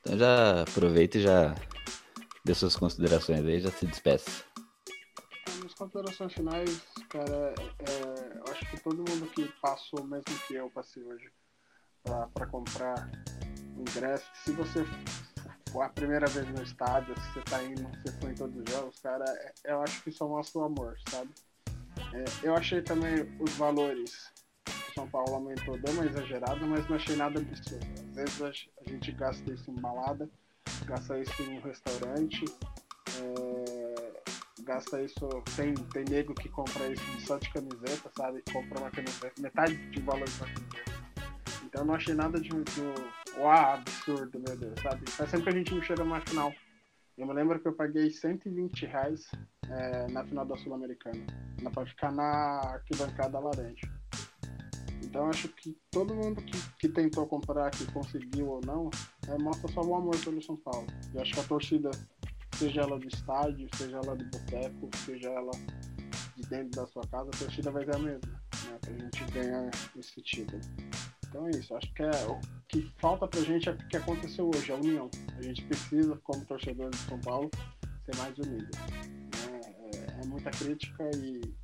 Então já aproveita e já dê suas considerações aí, já se despeça. As considerações finais, cara, é, eu acho que todo mundo que passou, mesmo que eu passei hoje, pra, pra comprar ingresso, se você for a primeira vez no estádio, se você tá indo, você foi em todos os jogos, cara, é- eu acho que isso mostra o amor, sabe? É, eu achei também os valores São Paulo aumentou, deu uma exagerada, mas não achei nada absurdo. Às vezes a gente gasta isso em balada, gasta isso em um restaurante, é, gasta isso. Tem, tem nego que compra isso só de camiseta, sabe? Compra uma camiseta, metade de valor uma camiseta. Então não achei nada de, de uau, absurdo, meu Deus, sabe? Faz sempre que a gente não chega numa final. Eu me lembro que eu paguei 120 reais é, na final da Sul-Americana. Pra ficar na arquibancada laranja. Então acho que todo mundo que, que tentou comprar, que conseguiu ou não, é, mostra só o amor pelo São Paulo. Eu acho que a torcida seja ela do estádio, seja ela do boteco, seja ela de dentro da sua casa, a torcida vai ser a mesma, né? Pra gente ganhar esse título. Então é isso, acho que é o que falta pra gente é o que aconteceu hoje, a união. A gente precisa, como torcedor de São Paulo, ser mais unido. né? É, é muita crítica e, e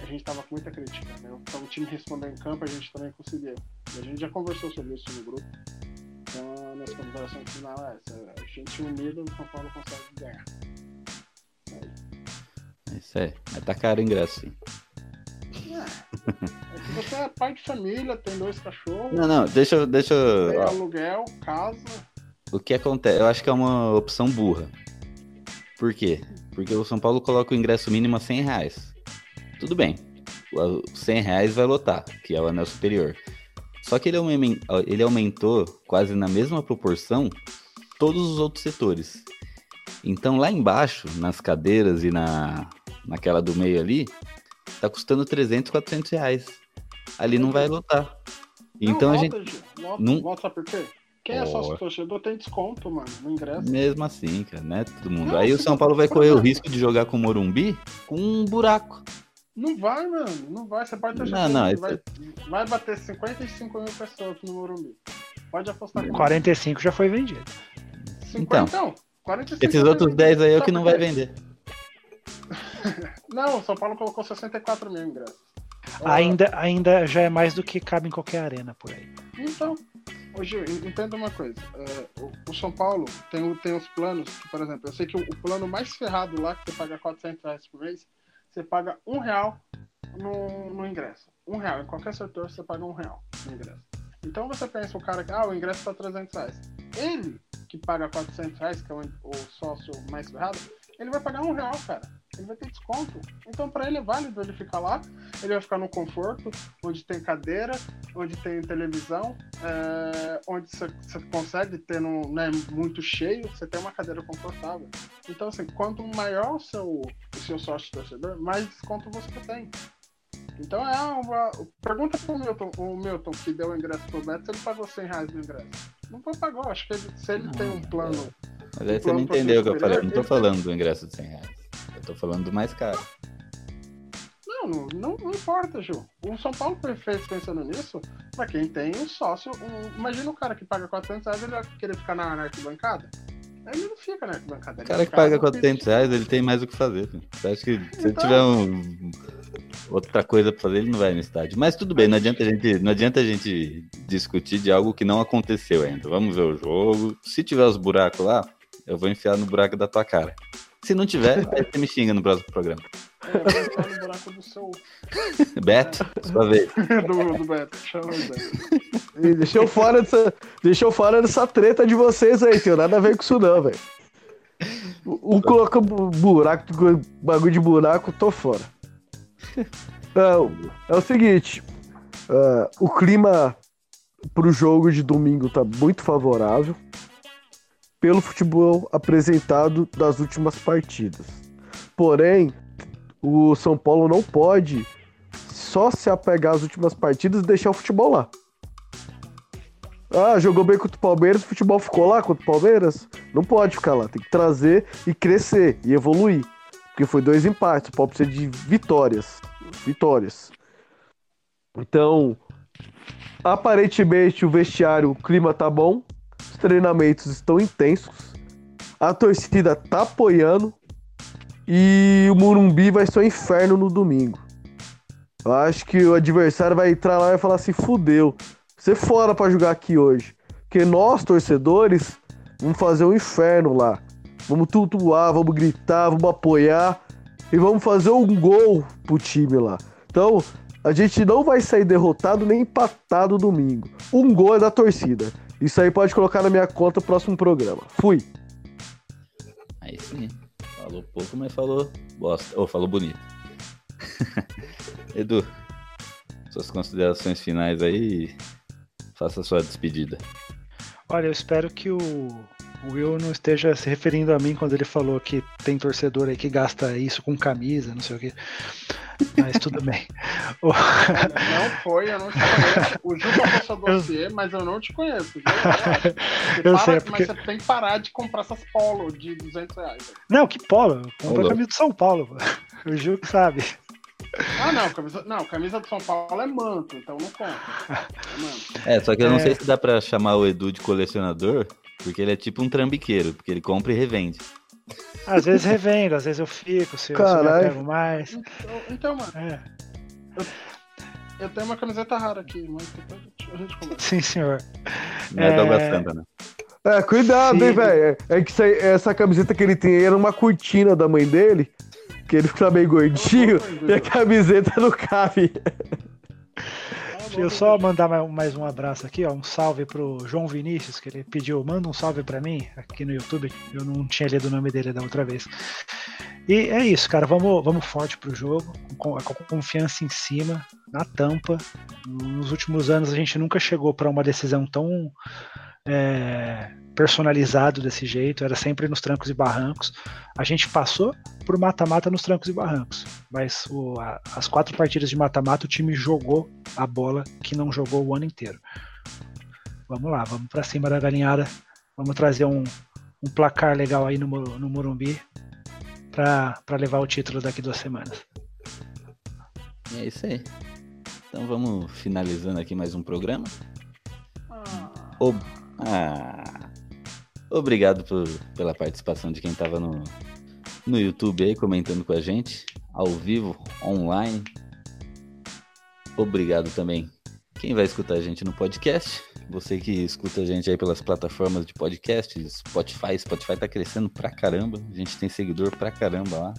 a gente tava com muita crítica, né? Então o time respondeu em campo, a gente também conseguiu. E a gente já conversou sobre isso no grupo. Então, minhas considerações final é essa. A gente unido, o São Paulo consegue ganhar. É isso aí. Mas tá caro o ingresso, sim. É que você é pai de família, tem dois cachorros, Não, não, deixa, eu- deixa. eu- tem aluguel, casa. o que acontece? Eu acho que é uma opção burra. Por quê? Porque o São Paulo coloca o ingresso mínimo a 100 reais. Tudo bem. O 100 reais vai lotar, que é o anel superior. Só que ele, ele aumentou quase na mesma proporção todos os outros setores. Então lá embaixo, nas cadeiras e na, naquela do meio ali, tá custando 300, 400 reais. Ali não vai lotar. Então não, a gente. volta, não- por quê? Quem é sócio torcedor tem desconto, mano, no ingresso. Mesmo assim, cara, né? Todo mundo. Não, Aí o São Paulo vai correr o risco de jogar com o Morumbi com um buraco. Não vai, mano, não vai. Você pode ter Não, não, isso vai, vai bater 55 mil pessoas no Morumbi. Pode apostar comigo. 45 já foi vendido. 50, Então, então, 45 Esses outros vender. 10 aí é o que não vai vender. Não, o São Paulo colocou 64 mil ingressos. Ainda, ainda já é mais do que cabe em qualquer arena por aí. Então, hoje, entenda uma coisa. é, o, o São Paulo tem, tem os planos, que, por exemplo, eu sei que o, o plano mais ferrado lá, que você paga 400 reais por mês, você paga um real no, no ingresso. Um real. Em qualquer setor, você paga um real no ingresso. Então você pensa, o cara que, ah, o ingresso tá 300 reais. Ele, que paga 400 reais, que é o, o sócio mais ferrado, ele vai pagar um real, cara. Ele vai ter desconto. Então, para ele é válido ele ficar lá. Ele vai ficar no conforto, onde tem cadeira, onde tem televisão, é, onde você consegue ter não é muito cheio, você tem uma cadeira confortável. Então, assim, quanto maior o seu, o seu sócio torcedor, mais desconto você tem. Então é uma. Pergunta pro Milton, o Milton que deu o ingresso pro Beto se ele pagou 100 reais no ingresso. Não foi pagou, acho que ele- se ele tem um plano. Mas aí O você não entendeu o que eu falei. Eu não tô superior, falando do ingresso de 100 reais. Tô falando do mais caro. Não, não, não, importa, Ju. O São Paulo feito pensando nisso pra quem tem um sócio. um- imagina o cara que paga 400 reais, ele vai querer ficar na, na arquibancada. Ele não fica na arquibancada. O cara que fica paga no 400 pitch. reais, ele tem mais o que fazer. Você acha que se ele Então. tiver um, outra coisa pra fazer, ele não vai no estádio. Mas tudo bem, não adianta, a gente, não adianta a gente discutir de algo que não aconteceu ainda. Vamos ver o jogo. Se tiver os buracos lá, eu vou enfiar no buraco da tua cara. Se não tiver, você me xinga no próximo programa. É, no buraco do seu. Beto, sua vez. do, do Beto. Chama o Beto. Deixa eu fora dessa, deixa eu fora dessa treta de vocês aí, tem nada a ver com isso não, velho. Um coloca bu- buraco, bagulho de buraco, tô fora. É, é o seguinte, é, o clima pro jogo de domingo tá muito favorável pelo futebol apresentado das últimas partidas. Porém, o São Paulo não pode só se apegar às últimas partidas e deixar o futebol lá. Ah, jogou bem contra o Palmeiras, o futebol ficou lá contra o Palmeiras? Não pode ficar lá, tem que trazer e crescer e evoluir. Porque foi dois empates, o Paulo precisa de vitórias. Vitórias. Então, aparentemente o vestiário, o clima tá bom, treinamentos estão intensos, a torcida tá apoiando e o Murumbi vai ser um inferno no domingo. Eu acho que o adversário vai entrar lá e vai falar assim: fudeu, você fora pra jogar aqui hoje. Porque nós, torcedores, vamos fazer um inferno lá. Vamos tumultuar, vamos gritar, vamos apoiar e vamos fazer um gol pro time lá. Então, a gente não vai sair derrotado nem empatado domingo. Um gol é da torcida. Isso aí pode colocar na minha conta no próximo programa. Fui. Aí sim. Falou pouco, mas falou bosta. Ou falou bonito. Edu, suas considerações finais aí. Faça a sua despedida. Olha, eu espero que o, o Will não esteja se referindo a mim quando ele falou que tem torcedor aí que gasta isso com camisa, não sei o quê. Mas tudo bem. O- Não foi, eu não te conheço. O Ju passou seu dossiê, mas eu não te conheço. Ju. Você Eu para- sei, é porque- Mas você tem que parar de comprar essas polo de 200 reais. velho. Não, que polo. Compra a camisa do São Paulo. pô. O Gil que sabe. Ah, não, camisa, não, camisa do São Paulo é manto, então não compra. É manto. É, só que eu não É. sei se dá pra chamar o Edu de colecionador, porque ele é tipo um trambiqueiro, porque ele compra e revende. Às vezes revendo, às vezes eu fico, se eu, eu pego mais. Então, então, mano, É, eu tenho uma camiseta rara aqui, mas depois a gente conversa. sim, senhor. Não é, É. do Água Santa, né? É, cuidado, Sim. hein, velho. É que isso aí- essa camiseta que ele tem aí era uma cortina da mãe dele, que ele fica meio gordinho, e a camiseta não cabe. Eu só mandar mais- um abraço aqui, ó. Um salve pro João Vinícius, que ele pediu, manda um salve pra mim aqui no YouTube. Eu não tinha lido o nome dele da outra vez. E é isso, cara. Vamos, vamos forte pro jogo, com, com confiança em cima, na tampa. Nos últimos anos a gente nunca chegou pra uma decisão tão é, personalizado desse jeito. Era sempre nos trancos e barrancos. A gente passou por mata-mata nos trancos e barrancos, mas o- a- as quatro partidas de mata-mata o time jogou a bola que não jogou o ano inteiro. Vamos lá, vamos pra cima da galinhada. Vamos trazer um, um placar legal aí no, no Morumbi pra pra levar o título daqui duas semanas. E é isso aí. Então vamos finalizando aqui mais um programa. Ob- Ah. Obrigado por- pela participação de quem estava no, no YouTube aí comentando com a gente, ao vivo, online. Obrigado também quem vai escutar a gente no podcast. Você que escuta a gente aí pelas plataformas de podcast, Spotify, Spotify tá crescendo pra caramba. A gente tem seguidor pra caramba lá.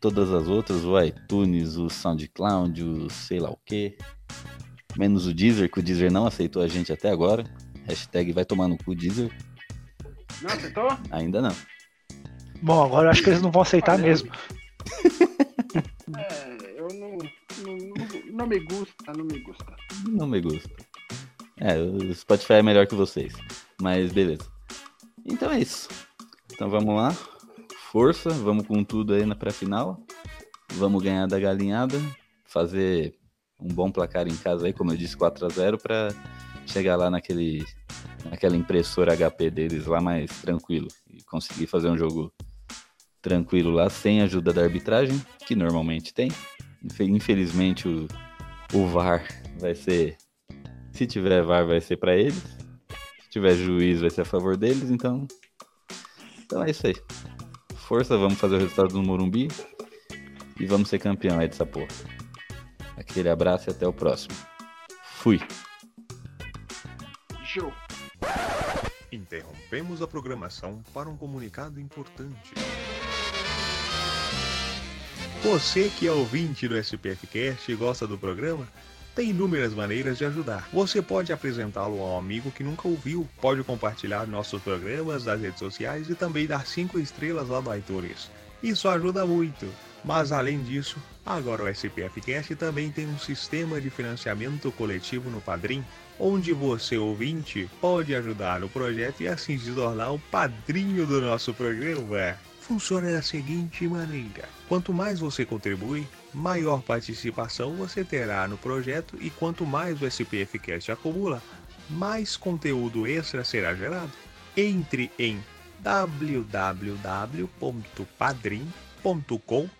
Todas as outras, o iTunes, o SoundCloud, o sei lá o que. Menos o Deezer, que o Deezer não aceitou a gente até agora. Hashtag vai tomar no cu Deezer. Não, aceitou? Ainda não. Bom, agora eu acho que eles não vão aceitar Olha, mesmo. É, eu não, não, não, não me gusta, não me gusta. Não me gusta. É, o Spotify é melhor que vocês. Mas beleza. Então é isso. Então vamos lá. Força, vamos com tudo aí na pré-final. Vamos ganhar da galinhada. Fazer um bom placar em casa aí, como eu disse, 4 a 0 para chegar lá naquele naquela impressora HP deles lá mais tranquilo e conseguir fazer um jogo tranquilo lá sem ajuda da arbitragem, que normalmente tem. Infe- Infelizmente o, o VAR vai ser se tiver VAR vai ser para eles. Se tiver juiz vai ser a favor deles, então Então é isso aí. Força, vamos fazer o resultado do Morumbi e vamos ser campeão aí dessa porra. Aquele abraço e até o próximo. Fui. Interrompemos a programação para um comunicado importante. Você que é ouvinte do SPFcast e gosta do programa, tem inúmeras maneiras de ajudar. Você pode apresentá-lo a um amigo que nunca ouviu, pode compartilhar nossos programas nas redes sociais e também dar 5 estrelas lá no iTunes. Isso ajuda muito. Mas além disso, agora o SPFcast também tem um sistema de financiamento coletivo no Padrim, onde você, ouvinte, pode ajudar no projeto e assim se tornar o padrinho do nosso programa. Funciona da seguinte maneira: quanto mais você contribui, maior participação você terá no projeto e quanto mais o SPFcast acumula, mais conteúdo extra será gerado. Entre em www.padrim.com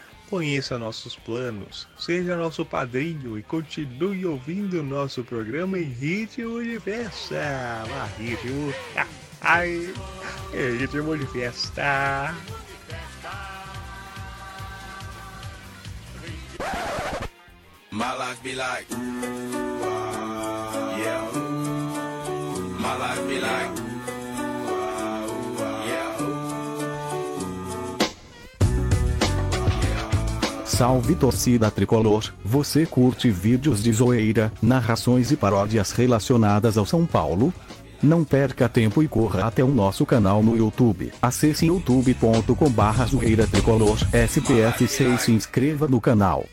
Conheça nossos planos, seja nosso padrinho e continue ouvindo nosso programa em ritmo de festa. Ah, ritmo. Ai, ritmo de festa. My life be like, ah, yeah. My life be like, Salve torcida tricolor, você curte vídeos de zoeira, narrações e paródias relacionadas ao São Paulo? Não perca tempo e corra até o nosso canal no YouTube. Acesse youtube.com barra zoeira tricolor SPF6 e se inscreva no canal.